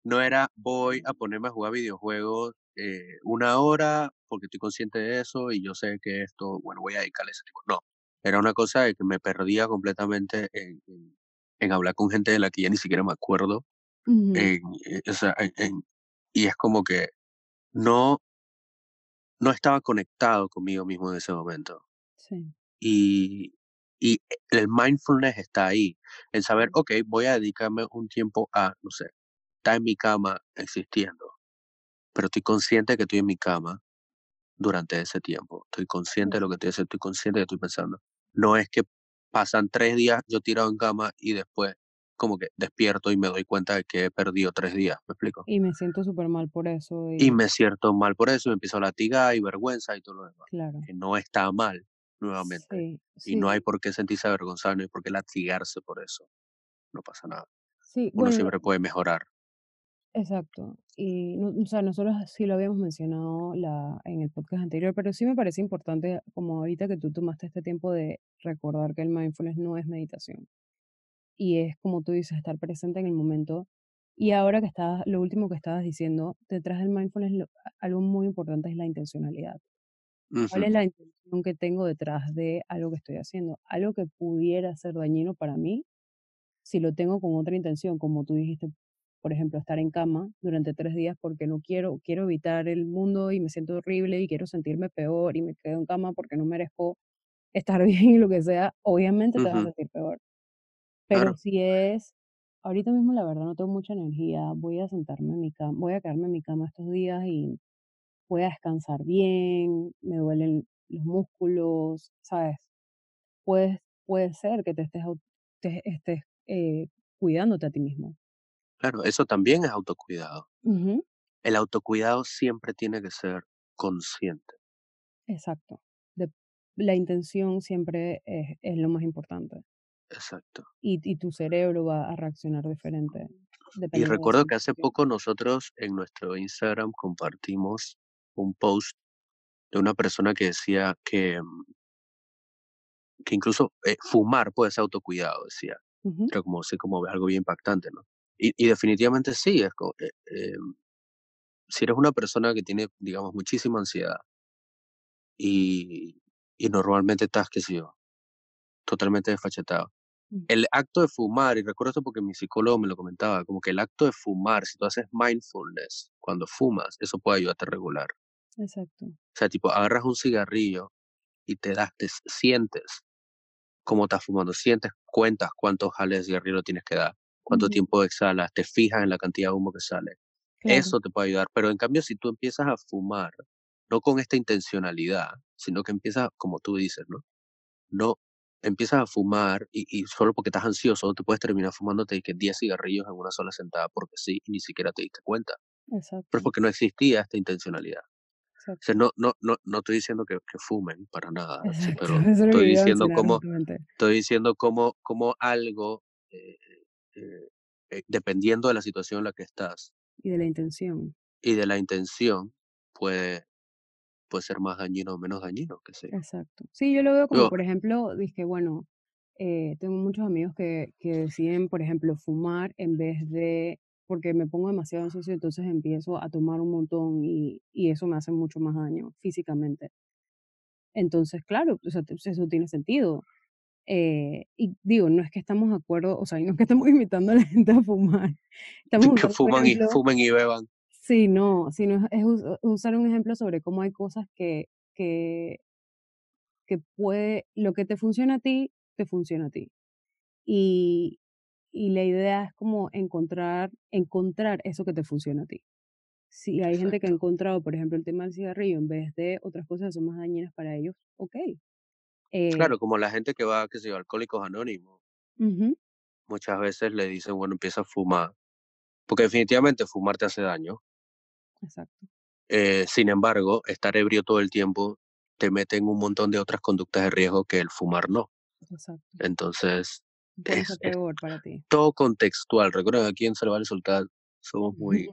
no era voy a ponerme a jugar videojuegos eh, una hora porque estoy consciente de eso y yo sé que esto, bueno, voy a dedicarle ese tipo. No, era una cosa de que me perdía completamente en, en, hablar con gente de la que ya ni siquiera me acuerdo. Eh, y es como que no, no estaba conectado conmigo mismo en ese momento. Sí. Y, y el mindfulness está ahí, en saber, ok, voy a dedicarme un tiempo a, no sé, estar en mi cama existiendo, pero estoy consciente que estoy en mi cama durante ese tiempo. Estoy consciente de lo que estoy haciendo, estoy consciente de lo que estoy pensando. No es que pasan tres días yo tirado en cama y después como que despierto y me doy cuenta de que he perdido tres días, ¿me explico? Y me siento súper mal por eso. Y... me siento mal por eso, y me empiezo a latigar y vergüenza y todo lo demás. Claro. Que no está mal, nuevamente. Y no hay por qué sentirse avergonzado, no hay por qué latigarse por eso. No pasa nada. Sí, Uno siempre puede mejorar. Exacto. Y, o sea, nosotros sí lo habíamos mencionado la, en el podcast anterior, pero sí me parece importante, como ahorita que tú tomaste este tiempo de recordar que el mindfulness no es meditación. Y es, como tú dices, estar presente en el momento. Y ahora que estabas, lo último que estabas diciendo, detrás del mindfulness, algo muy importante es la intencionalidad. ¿Cuál es la intención que tengo detrás de algo que estoy haciendo? Algo que pudiera ser dañino para mí, si lo tengo con otra intención, como tú dijiste, por ejemplo, estar en cama durante tres días porque no quiero, quiero evitar el mundo y me siento horrible y quiero sentirme peor y me quedo en cama porque no merezco estar <laughs> bien y lo que sea, obviamente te vas a sentir peor. Pero si es, ahorita mismo la verdad no tengo mucha energía, voy a sentarme en mi cama, voy a quedarme en mi cama estos días y voy a descansar bien, me duelen los músculos, ¿sabes? Puede, puede ser que te estés, te estés eh, cuidándote a ti mismo. Claro, eso también es autocuidado. El autocuidado siempre tiene que ser consciente. Exacto. la intención siempre es, es, lo más importante. Exacto. Y, y, tu cerebro va a reaccionar diferente. Y recuerdo que hace poco nosotros en nuestro Instagram compartimos un post de una persona que decía que, mm, que incluso eh, fumar puede ser autocuidado, decía. Pero como, sí, como algo bien impactante, ¿no? Y, definitivamente sí, es como, eh, em, si eres una persona que tiene, digamos, muchísima ansiedad y, y normalmente estás, qué sé yo, totalmente desfachetado. Mm. El acto de fumar, y recuerdo esto porque mi psicólogo me lo comentaba, como que el acto de fumar, si tú haces mindfulness cuando fumas, eso puede ayudarte a regular. Exacto. O sea, tipo, agarras un cigarrillo y te das, te sientes cómo estás fumando, sientes, cuentas cuántos jales de cigarrillo tienes que dar cuánto tiempo exhalas, te fijas en la cantidad de humo que sale. Eso te puede ayudar. Pero en cambio, si tú empiezas a fumar, no con esta intencionalidad, sino que empiezas, como tú dices, ¿no? No empiezas a fumar y, solo porque estás ansioso te puedes terminar fumándote que 10 cigarrillos en una sola sentada porque sí y ni siquiera te diste cuenta. Exacto. Pero es porque no existía esta intencionalidad. O sea, no, no, no, no estoy diciendo que, que fumen para nada, pero <laughs> estoy diciendo, cómo, estoy diciendo cómo, cómo algo eh, eh, eh, dependiendo de la situación en la que estás. Y de la intención. Y de la intención puede, puede ser más dañino o menos dañino, que sea. Exacto. Sí, yo lo veo como, por ejemplo, dije, bueno, eh, tengo muchos amigos que, que deciden, por ejemplo, fumar en vez de, porque me pongo demasiado ansioso, entonces empiezo a tomar un montón y, y eso me hace mucho más daño físicamente. Entonces, claro, o sea, eso tiene sentido. Eh, y digo, no es que estamos de acuerdo, o sea, no es que estamos <laughs> invitando a la gente a fumar. Estamos <laughs> que fuman y, fumen y beban. Sí, no, sino es, usar un ejemplo sobre cómo hay cosas que, que, que puede, lo que te funciona a ti, te funciona a ti. Y, y la idea es como encontrar, encontrar eso que te funciona a ti. Si hay gente que ha encontrado, por ejemplo, el tema del cigarrillo en vez de otras cosas que son más dañinas para ellos, ok, eh claro, como la gente que va, que se Alcohólicos Anónimos. Muchas veces le dicen, bueno, empieza a fumar. Porque definitivamente fumar te hace daño. Exacto. Eh, sin embargo, estar ebrio todo el tiempo te mete en un montón de otras conductas de riesgo que el fumar no. Exacto. Entonces, es, peor para ti. todo contextual. Recuerden, aquí en Salvar y Soltar somos muy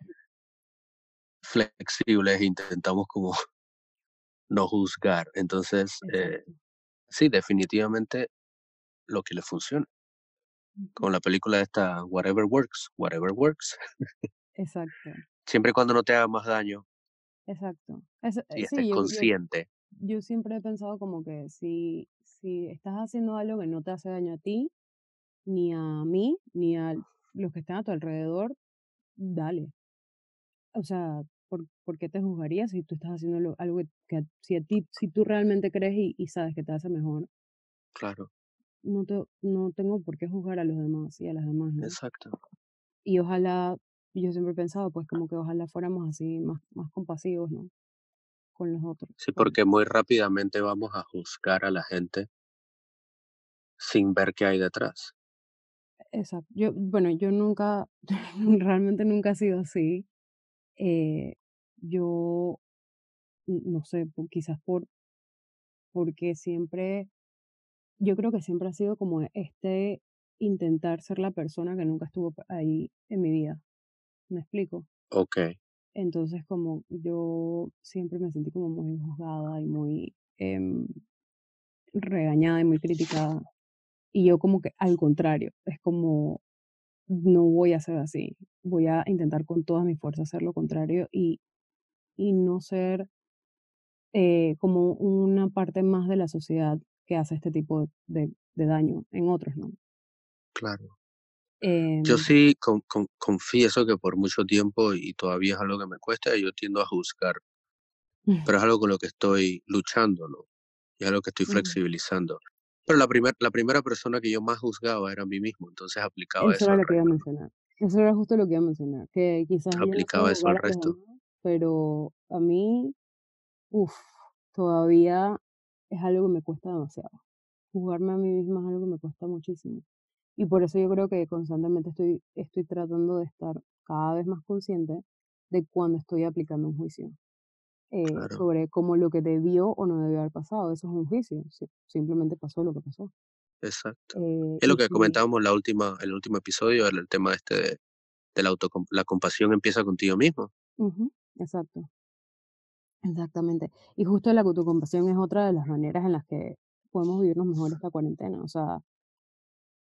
flexibles, intentamos como <laughs> no juzgar. Entonces, eh, sí, definitivamente lo que le funciona. Con la película esta, Whatever Works, Whatever Works. Exacto. <laughs> Siempre y cuando no te haga más daño. Exacto. y estés consciente. Yo, siempre he pensado como que si, si estás haciendo algo que no te hace daño a ti, ni a mí, ni a los que están a tu alrededor, dale. O sea, ¿por, ¿por qué te juzgarías si tú estás haciendo algo que, si a ti, si tú realmente crees y, y sabes que te hace mejor? Claro no, te, no tengo por qué juzgar a los demás y a las demás, ¿no? Exacto. Y ojalá, yo siempre he pensado, pues como que ojalá fuéramos así más, más compasivos, ¿no? Con los otros. Sí, porque muy rápidamente vamos a juzgar a la gente sin ver qué hay detrás. Exacto. Yo, bueno, yo nunca, <laughs> realmente nunca he sido así. Eh, yo, no sé, quizás por, porque siempre yo creo que siempre ha sido como este intentar ser la persona que nunca estuvo ahí en mi vida. ¿Me explico? Ok. Entonces, como yo siempre me sentí como muy juzgada y muy em, regañada y muy criticada. Y yo como que al contrario, es como, no voy a ser así. Voy a intentar con todas mis fuerzas hacer lo contrario y, y no ser eh, como una parte más de la sociedad que hace este tipo de, de daño en otros, ¿no? Claro. yo em sí confieso que por mucho tiempo, y todavía es algo que me cuesta, yo tiendo a juzgar, pero <laughs> es algo con lo que estoy luchando, ¿no? Y es algo que estoy flexibilizando. Pero la, primer, la primera persona que yo más juzgaba era a mí mismo, entonces aplicaba eso. Eso era lo que iba a mencionar. Eso era justo lo que iba a mencionar, que quizás aplicaba eso al resto. pero a mí, uff, todavía es algo que me cuesta demasiado. Jugarme a mí misma es algo que me cuesta muchísimo. Y por eso yo creo que constantemente estoy, estoy tratando de estar cada vez más consciente de cuando estoy aplicando un juicio. Eh, sobre cómo lo que debió o no debió haber pasado. Eso es un juicio. Simplemente pasó lo que pasó. Exacto. Eh, es lo que comentábamos la última, el último episodio, el, tema este de, de la, la compasión empieza contigo mismo. Exacto. Exactamente. Y justo la autocompasión es otra de las maneras en las que podemos vivirnos mejor esta cuarentena. O sea,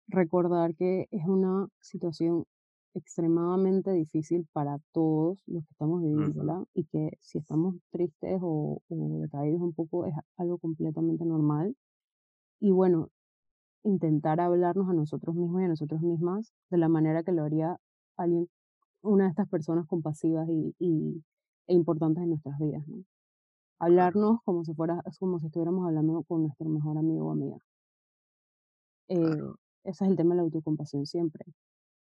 recordar que es una situación extremadamente difícil para todos los que estamos viviendo, Y que si estamos tristes o, o decaídos un poco es algo completamente normal. Y bueno, intentar hablarnos a nosotros mismos y a nosotros mismas de la manera que lo haría alguien, una de estas personas compasivas y, y e importantes en nuestras vidas, ¿no? Hablarnos como si fuera, como si estuviéramos hablando con nuestro mejor amigo o amiga. Eh, ese es el tema de la autocompasión siempre.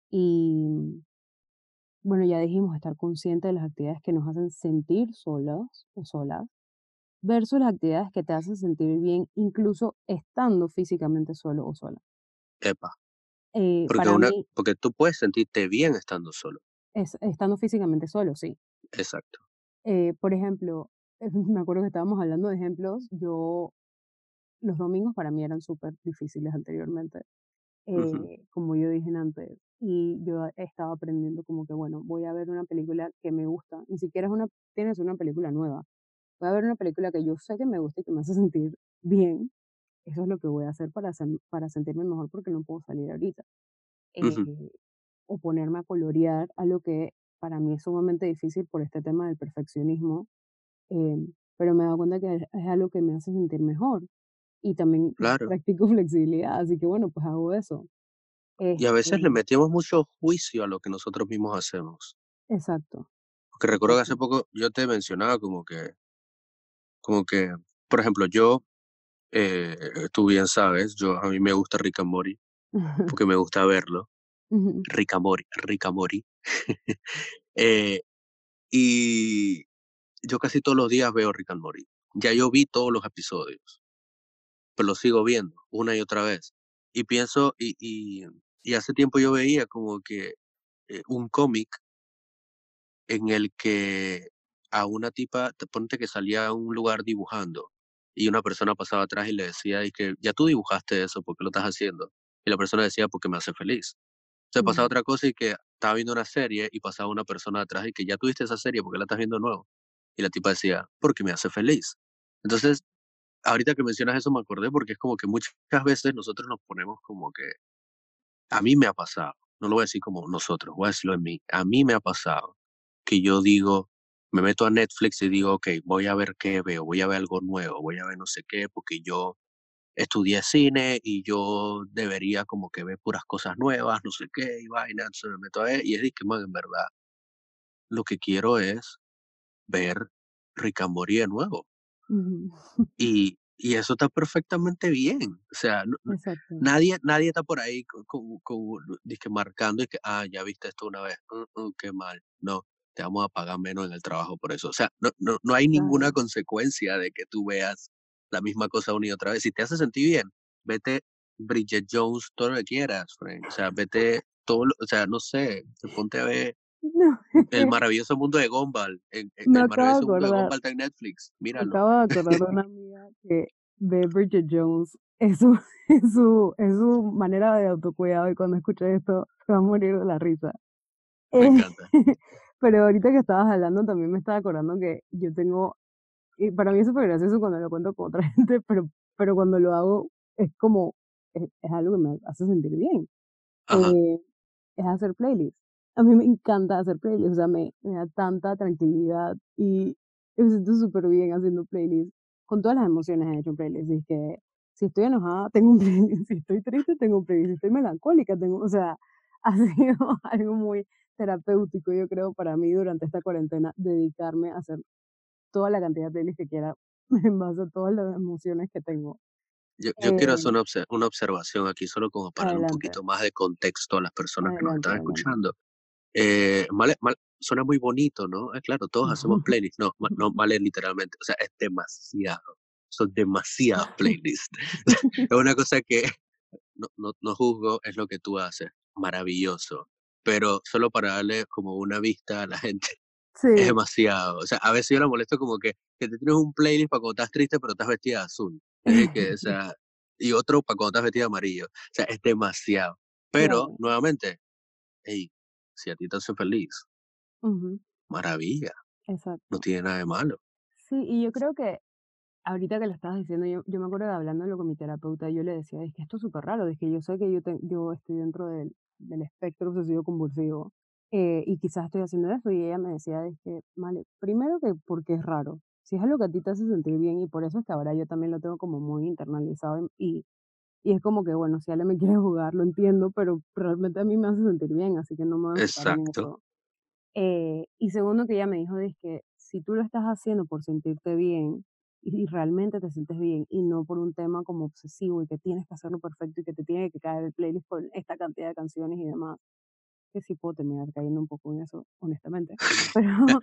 Y bueno, ya dijimos estar consciente de las actividades que nos hacen sentir solos o solas, versus las actividades que te hacen sentir bien, incluso estando físicamente solo o sola. Epa. Eh, porque, una, porque tú puedes sentirte bien estando solo. Es, estando físicamente solo, sí. Exacto. Eh, por ejemplo, <laughs> me acuerdo que estábamos hablando de ejemplos. Yo, los domingos para mí eran súper difíciles anteriormente, eh, como yo dije antes. Y yo estaba aprendiendo como que, bueno, voy a ver una película que me gusta. Ni siquiera es una, tiene que ser una película nueva. Voy a ver una película que yo sé que me gusta y que me hace <laughs> sentir bien. Eso es lo que voy a hacer para, para sentirme mejor porque no puedo salir ahorita. Eh, o ponerme a colorear, algo que para mí es sumamente difícil por este tema del perfeccionismo, em, pero me he dado cuenta que es, algo que me hace sentir mejor y también practico <laughs> flexibilidad, así que bueno, pues hago eso. Y a veces le este metemos mucho juicio a lo que nosotros mismos hacemos. Exacto. Porque recuerdo que hace poco yo te mencionaba como que, como que, por ejemplo, yo, eh, tú bien sabes, yo a mí me gusta Rick and Morty, <laughs> porque me gusta verlo. Rick and Morty, Rick and Morty. Eh, y yo casi todos los días veo Rick and Morty. Ya yo vi todos los episodios, pero los sigo viendo una y otra vez. Y pienso, y, y, y hace tiempo yo veía como que eh, un cómic en el que a una tipa, te ponte que salía a un lugar dibujando y una persona pasaba atrás y le decía, y que ya tú dibujaste eso, ¿por qué lo estás haciendo? Y la persona decía, porque me hace feliz. Se pasaba otra cosa y que estaba viendo una serie y pasaba una persona atrás y que ya tuviste esa serie, ¿por qué la estás viendo de nuevo? Y la tipa decía, porque me hace feliz. Entonces, ahorita que mencionas eso me acordé porque es como que muchas veces nosotros nos ponemos como que, a mí me ha pasado, no lo voy a decir como nosotros, voy a decirlo en mí, a mí me ha pasado que yo digo, me meto a Netflix y digo, ok, voy a ver qué veo, voy a ver algo nuevo, voy a ver no sé qué, porque yo estudié cine y yo debería como que ver puras cosas nuevas, no sé qué, y vaina, me meto a ver y es que, man, en verdad, lo que quiero es ver Rick and Morty de nuevo. y, y eso está perfectamente bien. O sea, nadie, nadie está por ahí con, marcando y que, ah, ya viste esto una vez, mm, qué mal. No, te vamos a pagar menos en el trabajo por eso. O sea, no, no, no hay ninguna consecuencia de que tú veas la misma cosa una y otra vez. Si te hace sentir bien, vete Bridget Jones todo lo que quieras, Frank. O sea, vete todo, o sea, no sé, ponte a ver el maravilloso mundo de Gumball. En, el maravilloso mundo de Gumball está en Netflix. Míralo. acabo de <laughs> acordar una que ve Bridget Jones. Es su, <laughs> es, su, es su manera de autocuidado y cuando escuché esto se va a morir de la risa. Me encanta. <laughs> Pero ahorita que estabas hablando también me estaba acordando que yo tengo, y para mí es súper gracioso cuando lo cuento con otra <laughs> gente, pero, pero cuando lo hago es como, es, algo que me hace sentir bien. Eh, es hacer playlists a mí me encanta hacer playlists, o sea, me, me da tanta tranquilidad y me siento súper bien haciendo playlists. Con todas las emociones he hecho playlists. Y que si estoy enojada, <laughs> tengo un playlist. Si estoy triste, tengo un playlist. Si estoy melancólica, tengo, o sea, <laughs> ha sido algo muy terapéutico, yo creo, para mí durante esta cuarentena, dedicarme a hacer toda la cantidad de playlists que quiera <laughs> en base a todas las emociones que tengo. Yo, yo quiero hacer em una, una, observación aquí, solo como para dar un poquito más de contexto a las personas que nos están escuchando. Eh, mal, suena muy bonito, ¿no? Eh, claro, todos hacemos playlists, no, no <laughs> vale literalmente, o sea, es demasiado, son demasiadas <laughs> playlists. <laughs> es una cosa que no, no, no juzgo, es lo que tú haces, maravilloso, pero solo para darle como una vista a la gente. Es demasiado. O sea, a veces yo la molesto como que, que te tienes un playlist para cuando estás triste, pero estás vestida de azul. Que, o sea, y otro para cuando estás vestida de amarillo. O sea, es demasiado. Pero, nuevamente, hey, si a ti te hace feliz, maravilla. Exacto. No tiene nada de malo. Sí, y yo creo que ahorita que lo estabas diciendo, yo, yo me acuerdo de hablándolo con mi terapeuta, yo le decía, es que esto es súper raro, es que yo sé que yo, yo estoy dentro del, del espectro obsesivo convulsivo eh, y quizás estoy haciendo eso y ella me decía, es que, vale, primero que porque es raro, si es algo que a ti te hace sentir bien y por eso es que ahora yo también lo tengo como muy internalizado y, y es como que, bueno, si Ale me quiere <laughs> jugar, lo entiendo, pero realmente a mí me hace sentir bien, así que no me voy a Exacto. Eh, y segundo que ella me dijo es que si tú lo estás haciendo por sentirte bien y, realmente te sientes bien y no por un tema como obsesivo y que tienes que hacerlo perfecto y que te tiene que caer el playlist con esta cantidad de canciones y demás, que sí puedo terminar cayendo un poco en eso, honestamente, <laughs> pero,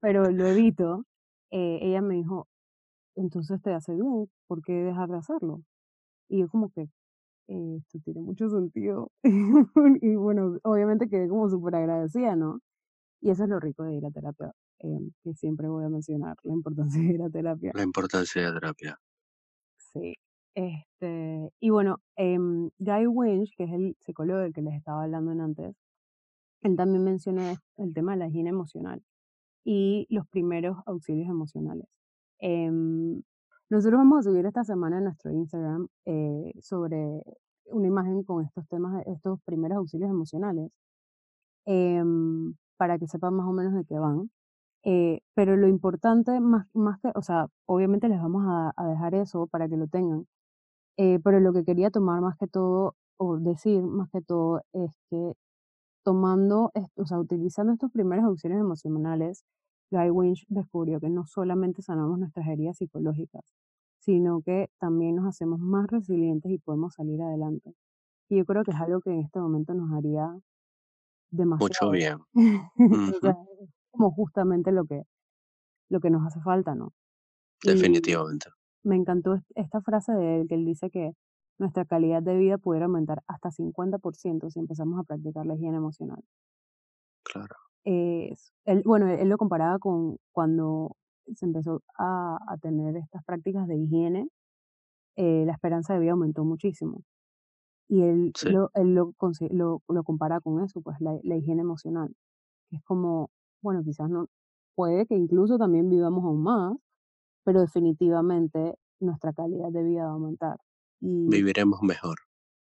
pero lo evito, eh, ella me dijo, entonces te hace bien, ¿por qué dejar de hacerlo? Y yo como que, eh, esto tiene mucho sentido. <laughs> y bueno, obviamente quedé como súper agradecida, ¿no? Y eso es lo rico de ir a terapia, em, que siempre voy a mencionar, la importancia <laughs> de ir a terapia. La importancia de la terapia. Sí. Este, y bueno, em, Guy Winch, que es el psicólogo del que les estaba hablando antes, él también menciona el tema de la higiene emocional y los primeros auxilios emocionales. Em, nosotros vamos a subir esta semana en nuestro Instagram eh, sobre una imagen con estos temas, estos primeros auxilios emocionales, em, para que sepan más o menos de qué van. Eh, pero lo importante, más, más que, o sea, obviamente les vamos a, dejar eso para que lo tengan, eh, pero lo que quería tomar más que todo, o decir más que todo, es que tomando, o sea, utilizando estos primeros auxilios emocionales, Guy Winch descubrió que no solamente sanamos nuestras heridas psicológicas, sino que también nos hacemos más resilientes y podemos salir adelante. Y yo creo que es algo que en este momento nos haría demasiado Mucho bien. <laughs> es como justamente lo que, lo que nos hace falta, ¿no? Definitivamente. me encantó esta frase de él, que él dice que nuestra calidad de vida pudiera aumentar hasta 50% si empezamos a practicar la higiene emocional. Claro. Es, él, bueno, él lo comparaba con cuando se empezó a, a tener estas prácticas de higiene, eh, la esperanza de vida aumentó muchísimo. Y él, lo, él lo, lo, lo, compara con eso, pues la, la higiene emocional, que es como, bueno, quizás no, puede que incluso también vivamos aún más, pero definitivamente nuestra calidad de vida va a aumentar. Y, Viviremos mejor.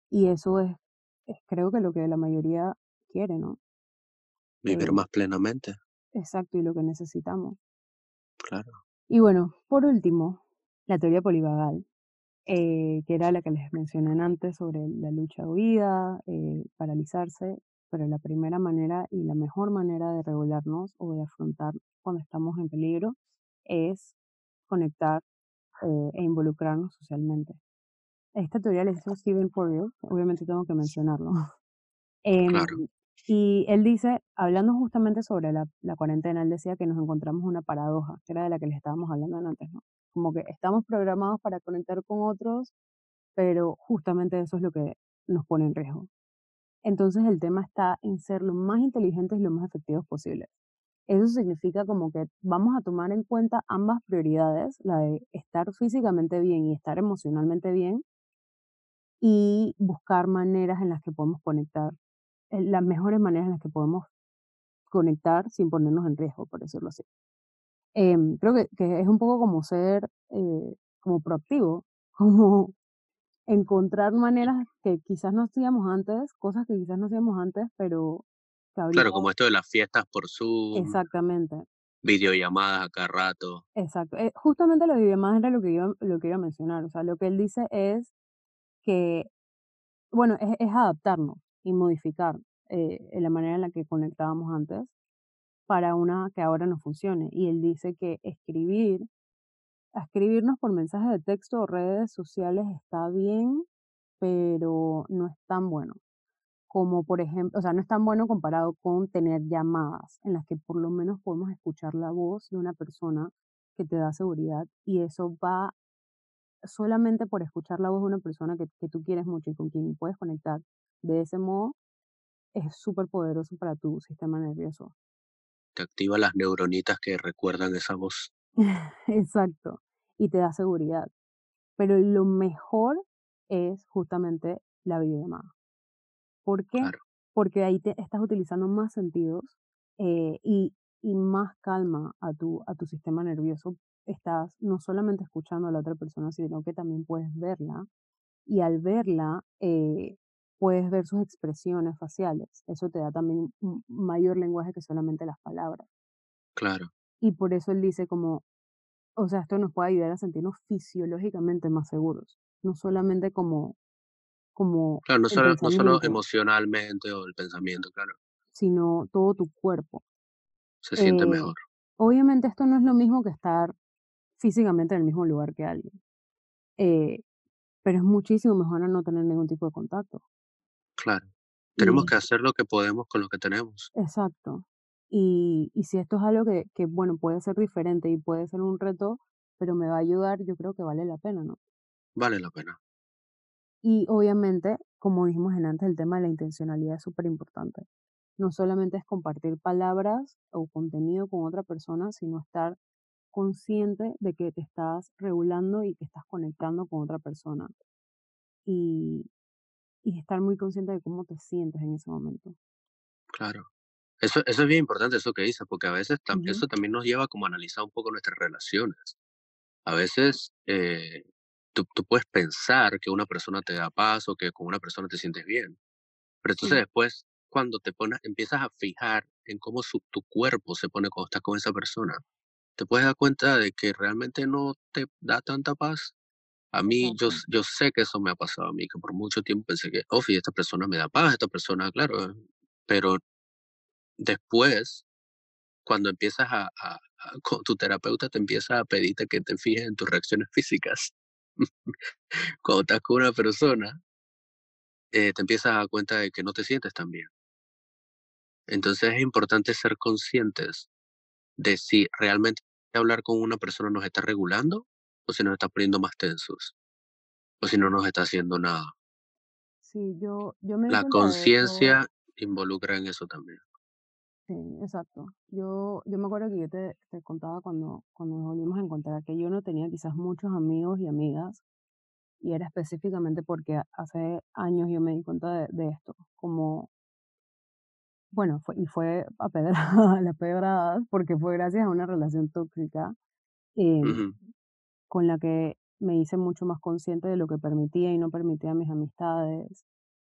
Y eso es, es, creo que lo que la mayoría quiere, ¿no? Vivir más plenamente. Exacto, y lo que necesitamos. Claro. Y bueno, por último, la teoría polivagal, eh, que era la que les mencioné antes sobre la lucha huida, eh, paralizarse, pero la primera manera y la mejor manera de regularnos o de afrontar cuando estamos en peligro es conectar eh, e involucrarnos socialmente. Esta teoría la hizo Stephen Porrill, obviamente tengo que mencionarlo. Em, y él dice, hablando justamente sobre la, cuarentena, él decía que nos encontramos una paradoja, que era de la que les estábamos hablando antes. Como que estamos programados para conectar con otros, pero justamente eso es lo que nos pone en riesgo. Entonces el tema está en ser lo más inteligentes y lo más efectivos posibles. Eso significa como que vamos a tomar en cuenta ambas prioridades, la de estar físicamente bien y estar emocionalmente bien, y buscar maneras en las que podemos conectar las mejores maneras en las que podemos conectar sin ponernos en riesgo, por decirlo así. Em, creo que, que, es un poco como ser eh, como proactivo, <laughs> como encontrar maneras que quizás no hacíamos antes, cosas que quizás no hacíamos antes, pero que ahorita... Claro, como esto de las fiestas por Zoom. Exactamente. Videollamadas a cada rato. Exacto. Eh, justamente las videollamadas era lo que, iba, lo que iba a mencionar. O sea, lo que él dice es que, bueno, es, es adaptarnos y modificar eh, la manera en la que conectábamos antes para una que ahora no funcione. Y él dice que escribir, escribirnos por mensajes de texto o redes sociales está bien, pero no es tan bueno. Como por ejemplo, o sea, no es tan bueno comparado con tener llamadas en las que por lo menos podemos escuchar la voz de una persona que te da seguridad y eso va solamente por escuchar la voz de una persona que, que tú quieres mucho y con quien puedes conectar de ese modo, es súper poderoso para tu sistema nervioso. Te activa las neuronitas que recuerdan esa voz. <laughs> Exacto, y te da seguridad. Pero lo mejor es justamente la videollamada. ¿Por qué? Porque ahí te estás utilizando más sentidos eh, y, y más calma a tu, a tu sistema nervioso. Estás no solamente escuchando a la otra persona, sino que también puedes verla. Y al verla, eh, puedes ver sus expresiones faciales. Eso te da también un mayor lenguaje que solamente las palabras. Claro. Y por eso él dice como, o sea, esto nos puede ayudar a sentirnos fisiológicamente más seguros, no solamente como... como claro, no solo, no solo emocionalmente o el pensamiento, claro. Sino todo tu cuerpo. Se siente eh, mejor. Obviamente esto no es lo mismo que estar físicamente en el mismo lugar que alguien. Eh, pero es muchísimo mejor a no tener ningún tipo de contacto. Claro. Tenemos que hacer lo que podemos con lo que tenemos. Exacto. Y, y si esto es algo que, que, bueno, puede ser diferente y puede ser un reto, pero me va a ayudar, yo creo que vale la pena, ¿no? Vale la pena. Y obviamente, como dijimos en antes, el tema de la intencionalidad es súper importante. No solamente es compartir palabras o contenido con otra persona, sino estar consciente de que te estás regulando y que estás conectando con otra persona. Y, y estar muy consciente de cómo te sientes en ese momento. Claro. Eso, eso es bien importante, eso que dices, porque a veces eso también nos lleva como a analizar un poco nuestras relaciones. A veces eh, tú, tú, puedes pensar que una persona te da paz o que con una persona te sientes bien, pero entonces después cuando te pones, empiezas a fijar en cómo su, tu cuerpo se pone cuando estás con esa persona, te puedes dar cuenta de que realmente no te da tanta paz a mí, yo, yo sé que eso me ha pasado a mí, que por mucho tiempo pensé que, oh, esta persona me da paz, esta persona, claro, pero después, cuando empiezas a, con tu terapeuta te empieza a pedirte que te fijes en tus reacciones <laughs> físicas. cuando estás con una persona, eh, te empiezas a dar cuenta de que no te sientes tan bien. Entonces es importante ser conscientes de si realmente hablar con una persona nos está regulando o si nos está poniendo más tensos, o si no nos está haciendo nada. Sí, yo, yo me La conciencia involucra en eso también. Sí, exacto. Yo, yo me acuerdo que yo te, te contaba cuando, cuando nos volvimos a encontrar que yo no tenía quizás muchos amigos y amigas y era específicamente porque hace años yo me di cuenta de, de esto, como, bueno, fue, y fue a pedradas, las pedradas, porque fue gracias a una relación tóxica Ujú. Con la que me hice mucho más consciente de lo que permitía y no permitía a mis amistades.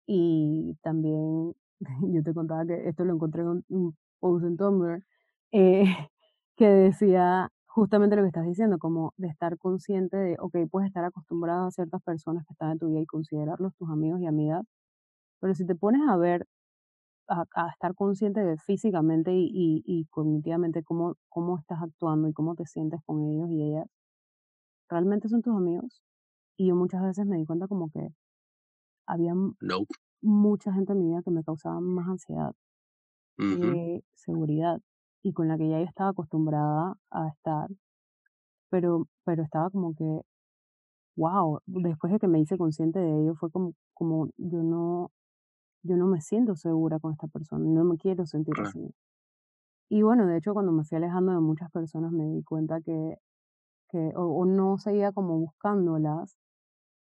Y también, <laughs> yo te contaba que esto lo encontré en un, post en Tumblr, eh, <laughs> que decía justamente lo que estás diciendo, como de estar consciente de, ok, puedes estar acostumbrado a ciertas personas que están en tu vida y considerarlos tus amigos y amigas, pero si te pones a ver, a, estar consciente de físicamente y, y, y cognitivamente cómo, cómo estás actuando y cómo te sientes con ellos y ellas, realmente son tus amigos. Y yo muchas veces me di cuenta como que había Nope. mucha gente en mi vida que me causaba más ansiedad Ujú. que seguridad y con la que ya yo estaba acostumbrada a estar, pero, pero estaba como que, wow, después de que me hice consciente de ello, fue como, como yo no, yo no me siento segura con esta persona, no me quiero sentir Claro. así. Y bueno, de hecho, cuando me fui alejando de muchas personas, me di cuenta que, que o, o no seguía como buscándolas,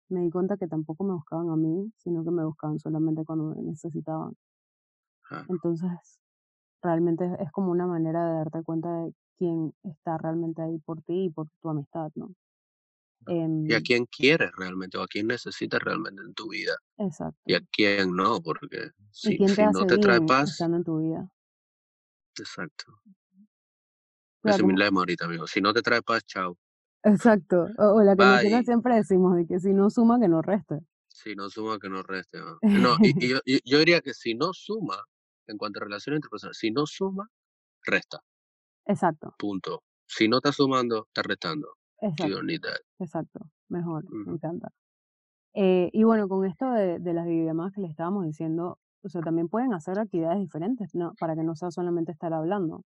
me di cuenta que tampoco me buscaban a mí, sino que me buscaban solamente cuando me necesitaban. Ah. Entonces, realmente es, es como una manera de darte cuenta de quién está realmente ahí por ti y por tu amistad, ¿no? Y a Em, quién quieres realmente o a quién necesitas realmente en tu vida exacto. y a quién no, porque ¿Y si, quién te si no te trae paz, estando en tu vida? exacto. Ese es mi como, lema ahorita, amigo. Si no te trae paz, chao. Exacto. O, o la que nosotros siempre decimos, de que si no suma, que no reste. Si no suma, que no reste. ¿no? No, y, y <laughs> yo, yo diría que si no suma, en cuanto a relaciones interpersonales, si no suma, resta. exacto, Punto. Si no está sumando, está restando. Exacto, exacto. Mejor, me encanta. Eh, y bueno, con esto de, de las videollamadas que le estábamos diciendo, o sea, también pueden hacer actividades diferentes, ¿no? Para que no sea solamente estar hablando.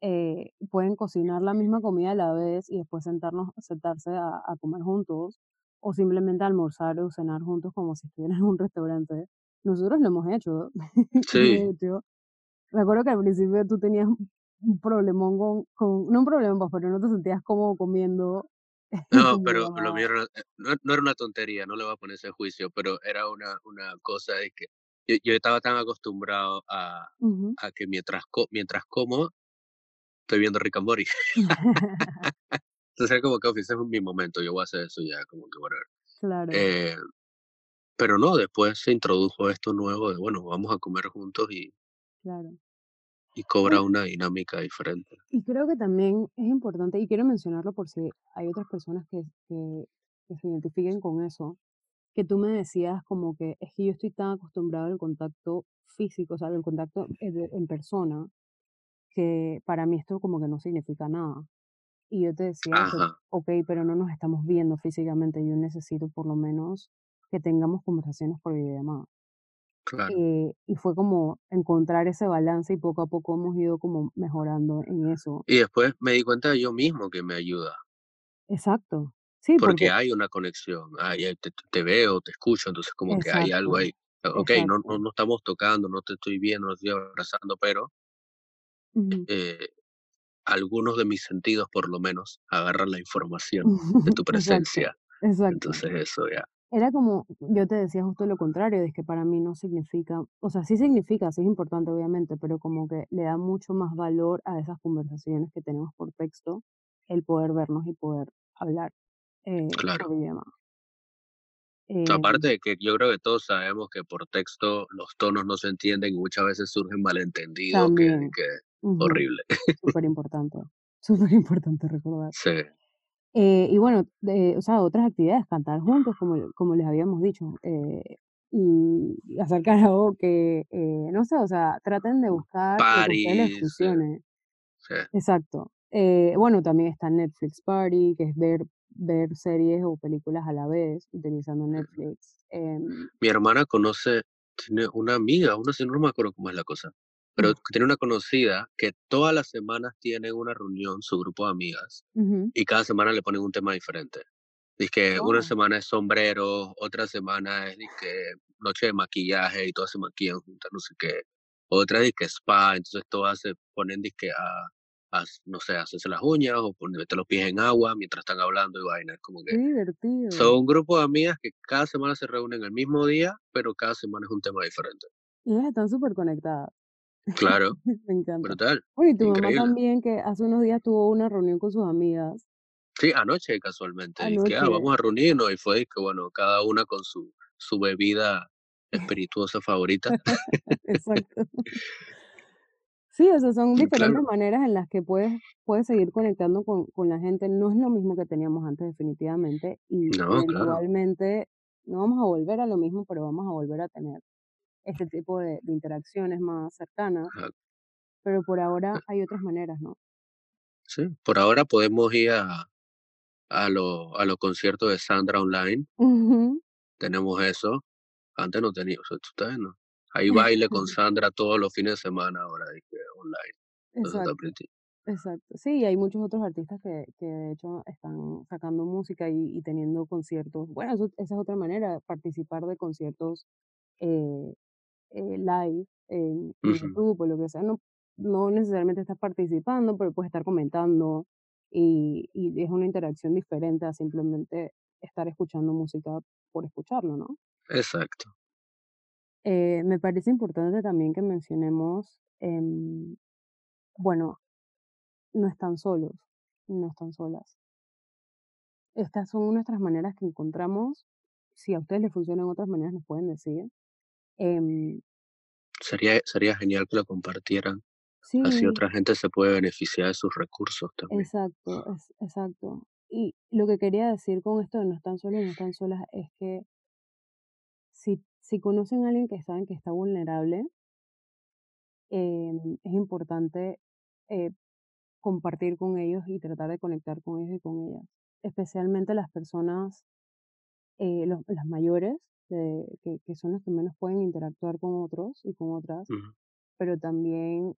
Eh, pueden cocinar la misma comida a la vez y después sentarnos, sentarse a, a comer juntos o simplemente almorzar o cenar juntos como si estuvieran en un restaurante.Nosotros lo hemos hecho. <laughs> Sí, me acuerdo que al principio tú tenías un problemón con, con no un problema, pues, pero no te sentías cómodo comiendo <laughs> no, pero lo mío era eh, no, no era una tontería, no le voy a poner ese juicio, pero era una, una cosa de que yo, yo estaba tan acostumbrado a, Ujú. a que mientras, co- mientras como, estoy viendo Rick and Morty. <laughs> <laughs> Entonces era como que, "Ok, ese es mi momento, yo voy a hacer eso ya, como que whatever. Claro, Eh, pero no, después se introdujo esto nuevo de, bueno, vamos a comer juntos y, claro. y cobra una dinámica diferente. y creo que también es importante, y quiero mencionarlo por si hay otras personas que, que, que se identifiquen con eso, que tú me decías como que es que yo estoy tan acostumbrado al contacto físico, o sea, al contacto eh, en persona, que para mí esto como que no significa nada. Y yo te decía Ajá, ok, pero no nos estamos viendo físicamente, yo necesito por lo menos que tengamos conversaciones por videollamada. claro. Eh, y fue como encontrar ese balance y poco a poco hemos ido como mejorando en eso. Y después me di cuenta yo mismo que me ayuda, Exacto. Sí, porque porque, hay una conexión, hay, hay- te, te veo, te escucho, entonces como que hay algo exacto, ahí. Ok, no, no, exacto. no estamos tocando, no te estoy viendo, no te estoy abrazando, pero Eh, algunos de mis sentidos por lo menos agarran la información de tu <laughs> presencia. exacto. Entonces eso ya, Era como, yo te decía justo lo contrario, es que para mí no significa, o sea, sí significa, sí es importante obviamente, pero como que le da mucho más valor a esas conversaciones que tenemos por texto, el poder vernos y poder hablar eh, claro. Eh, Aparte de que yo creo que todos sabemos que por texto los tonos no se entienden y muchas veces surgen malentendidos que, también, ujú, horrible. súper importante, <laughs> súper importante recordar. Sí, Eh, y bueno, de- o sea, otras actividades, cantar juntos, como, como les habíamos dicho, eh, y hacer karaoke, eh, no sé, o sea, traten de buscar lo que les eh, funcione. sí. Exacto. Eh, bueno, también está Netflix Party, que es ver, ver series o películas a la vez utilizando Netflix. Em, Mi hermana conoce, tiene una amiga, una, no me acuerdo cómo es la cosa, pero tiene una conocida que todas las semanas tienen una reunión, su grupo de amigas, ujú. y cada semana le ponen un tema diferente. Dice que una Wow. semana es sombrero, otra semana es que noche de maquillaje y todas se maquillan juntas, no sé qué. otra es que spa, entonces todas se ponen disque a, a, no sé, hacerse las uñas o meter los pies en agua mientras están hablando y vainas, como que... divertido. Son un grupo de amigas que cada semana se reúnen el mismo día, pero cada semana es un tema diferente. Y ellas están súper conectadas. Claro. <laughs> Me encanta. Brutal. Bueno, y tu mamá también, que hace unos días tuvo una reunión con sus amigas. Sí, anoche casualmente. Y que, ah, vamos a reunirnos y fue que, bueno, cada una con su, su bebida espirituosa favorita. <laughs> Exacto. <laughs> Sí, o sea, son diferentes maneras en las que puedes, puedes seguir conectando con, con, la gente. No es lo mismo que teníamos antes, definitivamente. Y no, eventualmente no vamos a volver a lo mismo, pero vamos a volver a tener este tipo de, interacciones más cercanas. Pero por ahora hay otras maneras, ¿no? Sí, por ahora podemos ir a, a, lo, a los conciertos de Sandra online. Tenemos eso. Antes no teníamos, ustedes no. Hay <laughs> baile con Sandra todos los fines de semana ahora, online. Exacto. Exacto. Sí, hay muchos otros artistas que, que de hecho están sacando música y, y teniendo conciertos. Bueno, eso, esa es otra manera, participar de conciertos eh, eh, live en, YouTube o lo que sea. No, no necesariamente estás participando, pero puedes estar comentando y, y es una interacción diferente a simplemente estar escuchando música por escucharlo, ¿no? Exacto. Eh, me parece importante también que mencionemos, em, bueno, no están solos, no están solas. Estas son nuestras maneras que encontramos. Si a ustedes les funcionan otras maneras, nos pueden decir. Em sería, sería genial que lo compartieran. Así otra gente se puede beneficiar de sus recursos también. Exacto, exacto. Y lo que quería decir con esto de no están solos y no están solas es que si, si conocen a alguien que saben que está vulnerable, em, es importante eh, compartir con ellos y tratar de conectar con ellos y con ellas. Especialmente las personas, eh, las mayores, que, que, son los que menos pueden interactuar con otros y con otras, pero también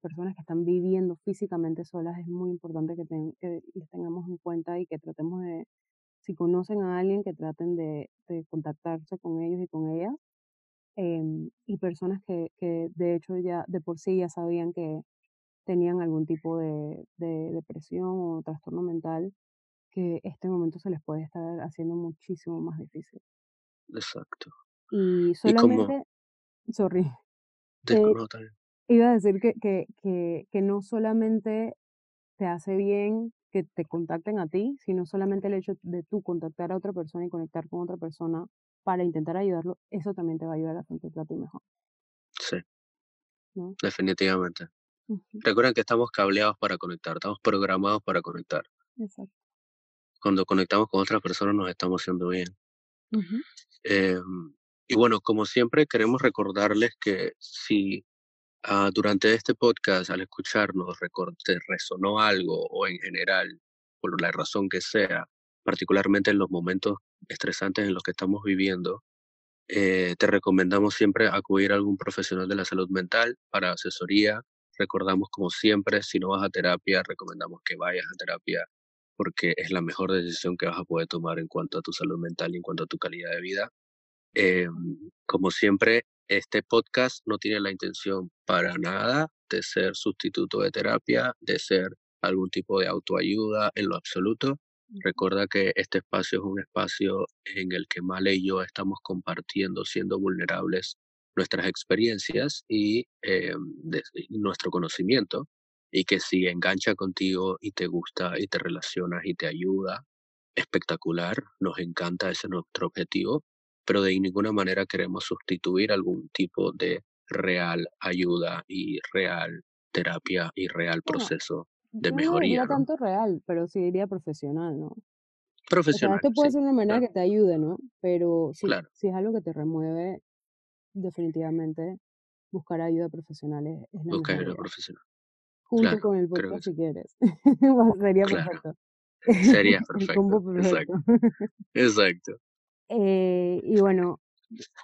personas que están viviendo físicamente solas, es muy importante que, que les tengamos en cuenta y que tratemos de, si conocen a alguien, que traten de, de contactarse con ellos y con ellas. Em, y personas que, que de hecho ya de por sí ya sabían que tenían algún tipo de, de depresión o trastorno mental, que este momento se les puede estar haciendo muchísimo más difícil. Exacto. Y solamente, sorry, <laughs> iba a decir que, que, que, que no solamente te hace bien que te contacten a ti, sino solamente el hecho de tú contactar a otra persona y conectar con otra persona para intentar ayudarlo, eso también te va a ayudar a sentirte a ti mejor. Sí, definitivamente. Recuerden que estamos cableados para conectar, estamos programados para conectar. Exacto. Cuando conectamos con otras personas nos estamos haciendo bien. Em, y bueno, como siempre, queremos recordarles que si ah, durante este podcast, al escucharnos, te resonó algo o en general, por la razón que sea, particularmente en los momentos estresantes en los que estamos viviendo, eh, te recomendamos siempre acudir a algún profesional de la salud mental para asesoría. Recordamos, como siempre, si no vas a terapia, recomendamos que vayas a terapia porque es la mejor decisión que vas a poder tomar en cuanto a tu salud mental y en cuanto a tu calidad de vida. Em, como siempre, este podcast no tiene la intención para nada de ser sustituto de terapia, de ser algún tipo de autoayuda en lo absoluto. Recuerda que este espacio es un espacio en el que Male y yo estamos compartiendo, siendo vulnerables, nuestras experiencias y em, nuestro conocimiento y que si engancha contigo y te gusta y te relacionas y te ayuda, espectacular, nos encanta, ese es nuestro objetivo, pero de ninguna manera queremos sustituir algún tipo de real ayuda y real terapia y real proceso de mejoría. No tanto real, pero sí diría profesional, ¿no? Profesional. esto puede ser una manera que te ayude, ¿no? Pero si, si es algo que te remueve, definitivamente buscar ayuda profesional es, la buscar ayuda profesional junto con el podcast si quieres. <laughs> Sería perfecto. Sería <laughs> perfecto. Exacto. Exacto. Eh, y bueno,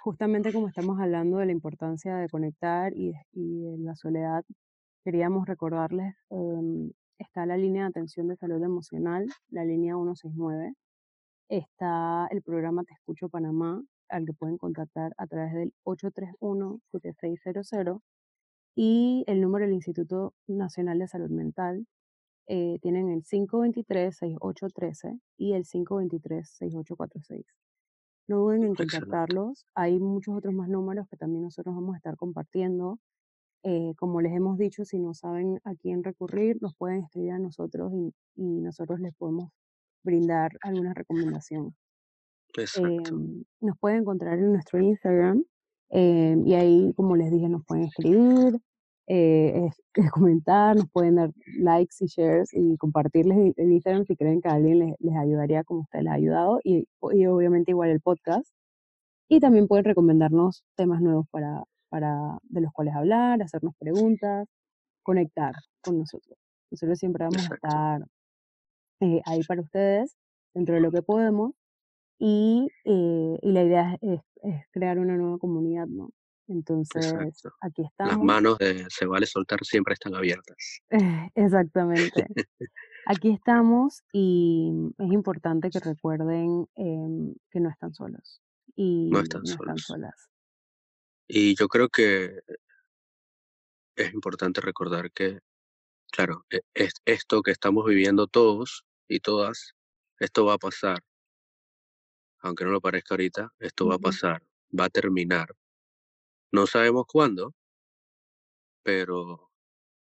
justamente como estamos hablando de la importancia de conectar y, y la soledad, queríamos recordarles, em, está la línea de atención de salud emocional, la línea 169. Está el programa Te Escucho Panamá, al que pueden contactar a través del 831-7600 y el número del Instituto Nacional de Salud Mental. Eh, tienen el 523-6813 y el 523-6846. No duden en contactarlos. Hay muchos otros más números que también nosotros vamos a estar compartiendo. Eh, como les hemos dicho, si no saben a quién recurrir, nos pueden escribir a nosotros y, y nosotros les podemos brindar alguna recomendación. Em, nos pueden encontrar en nuestro Instagram em, y ahí, como les dije, nos pueden escribir, <laughs> eh, comentar, nos pueden dar likes y shares y compartirles el Instagram si creen que alguien les, les ayudaría como usted les ha ayudado y, y, obviamente igual el podcast. Y también pueden recomendarnos temas nuevos para, para, de los cuales hablar, hacernos preguntas, conectar con nosotros. Nosotros siempre vamos a estar eh, ahí para ustedes dentro de lo que podemos y, eh, y la idea es, es, crear una nueva comunidad, ¿no? Entonces, aquí estamos. Las manos de Se Vale Soltar siempre están abiertas. <laughs> Exactamente. <laughs> aquí estamos y es importante que recuerden em, que no están solos. Y no están, solos. solas. Y yo creo que es importante recordar que, claro, e, es esto que estamos viviendo todos y todas, esto va a pasar aunque no lo parezca ahorita, esto va a pasar, va a terminar. No sabemos cuándo, pero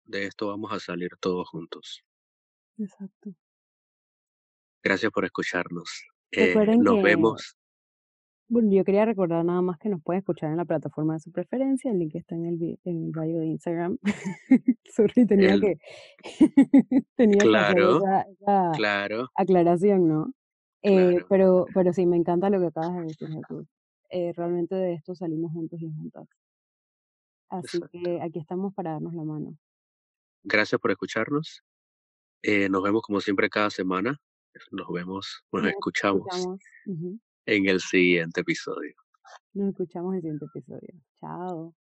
de esto vamos a salir todos juntos. Exacto. Gracias por escucharnos. Eh, nos vemos. Bueno, yo quería recordar nada más que nos pueden escuchar en la plataforma de su preferencia. El link está en el, en el bio de Instagram. <laughs> Sorry, tenía que <laughs> tenía claro, que hacer esa, claro. aclaración, ¿no? Eh, pero, pero sí, me encanta lo que acabas de decir, Jesús. Eh, realmente de esto salimos juntos y juntas. Así que aquí estamos para darnos la mano. Gracias por escucharnos. Eh, nos vemos como siempre cada semana. Nos vemos, nos, escuchamos, en el siguiente episodio. Nos escuchamos en el siguiente episodio. Chao.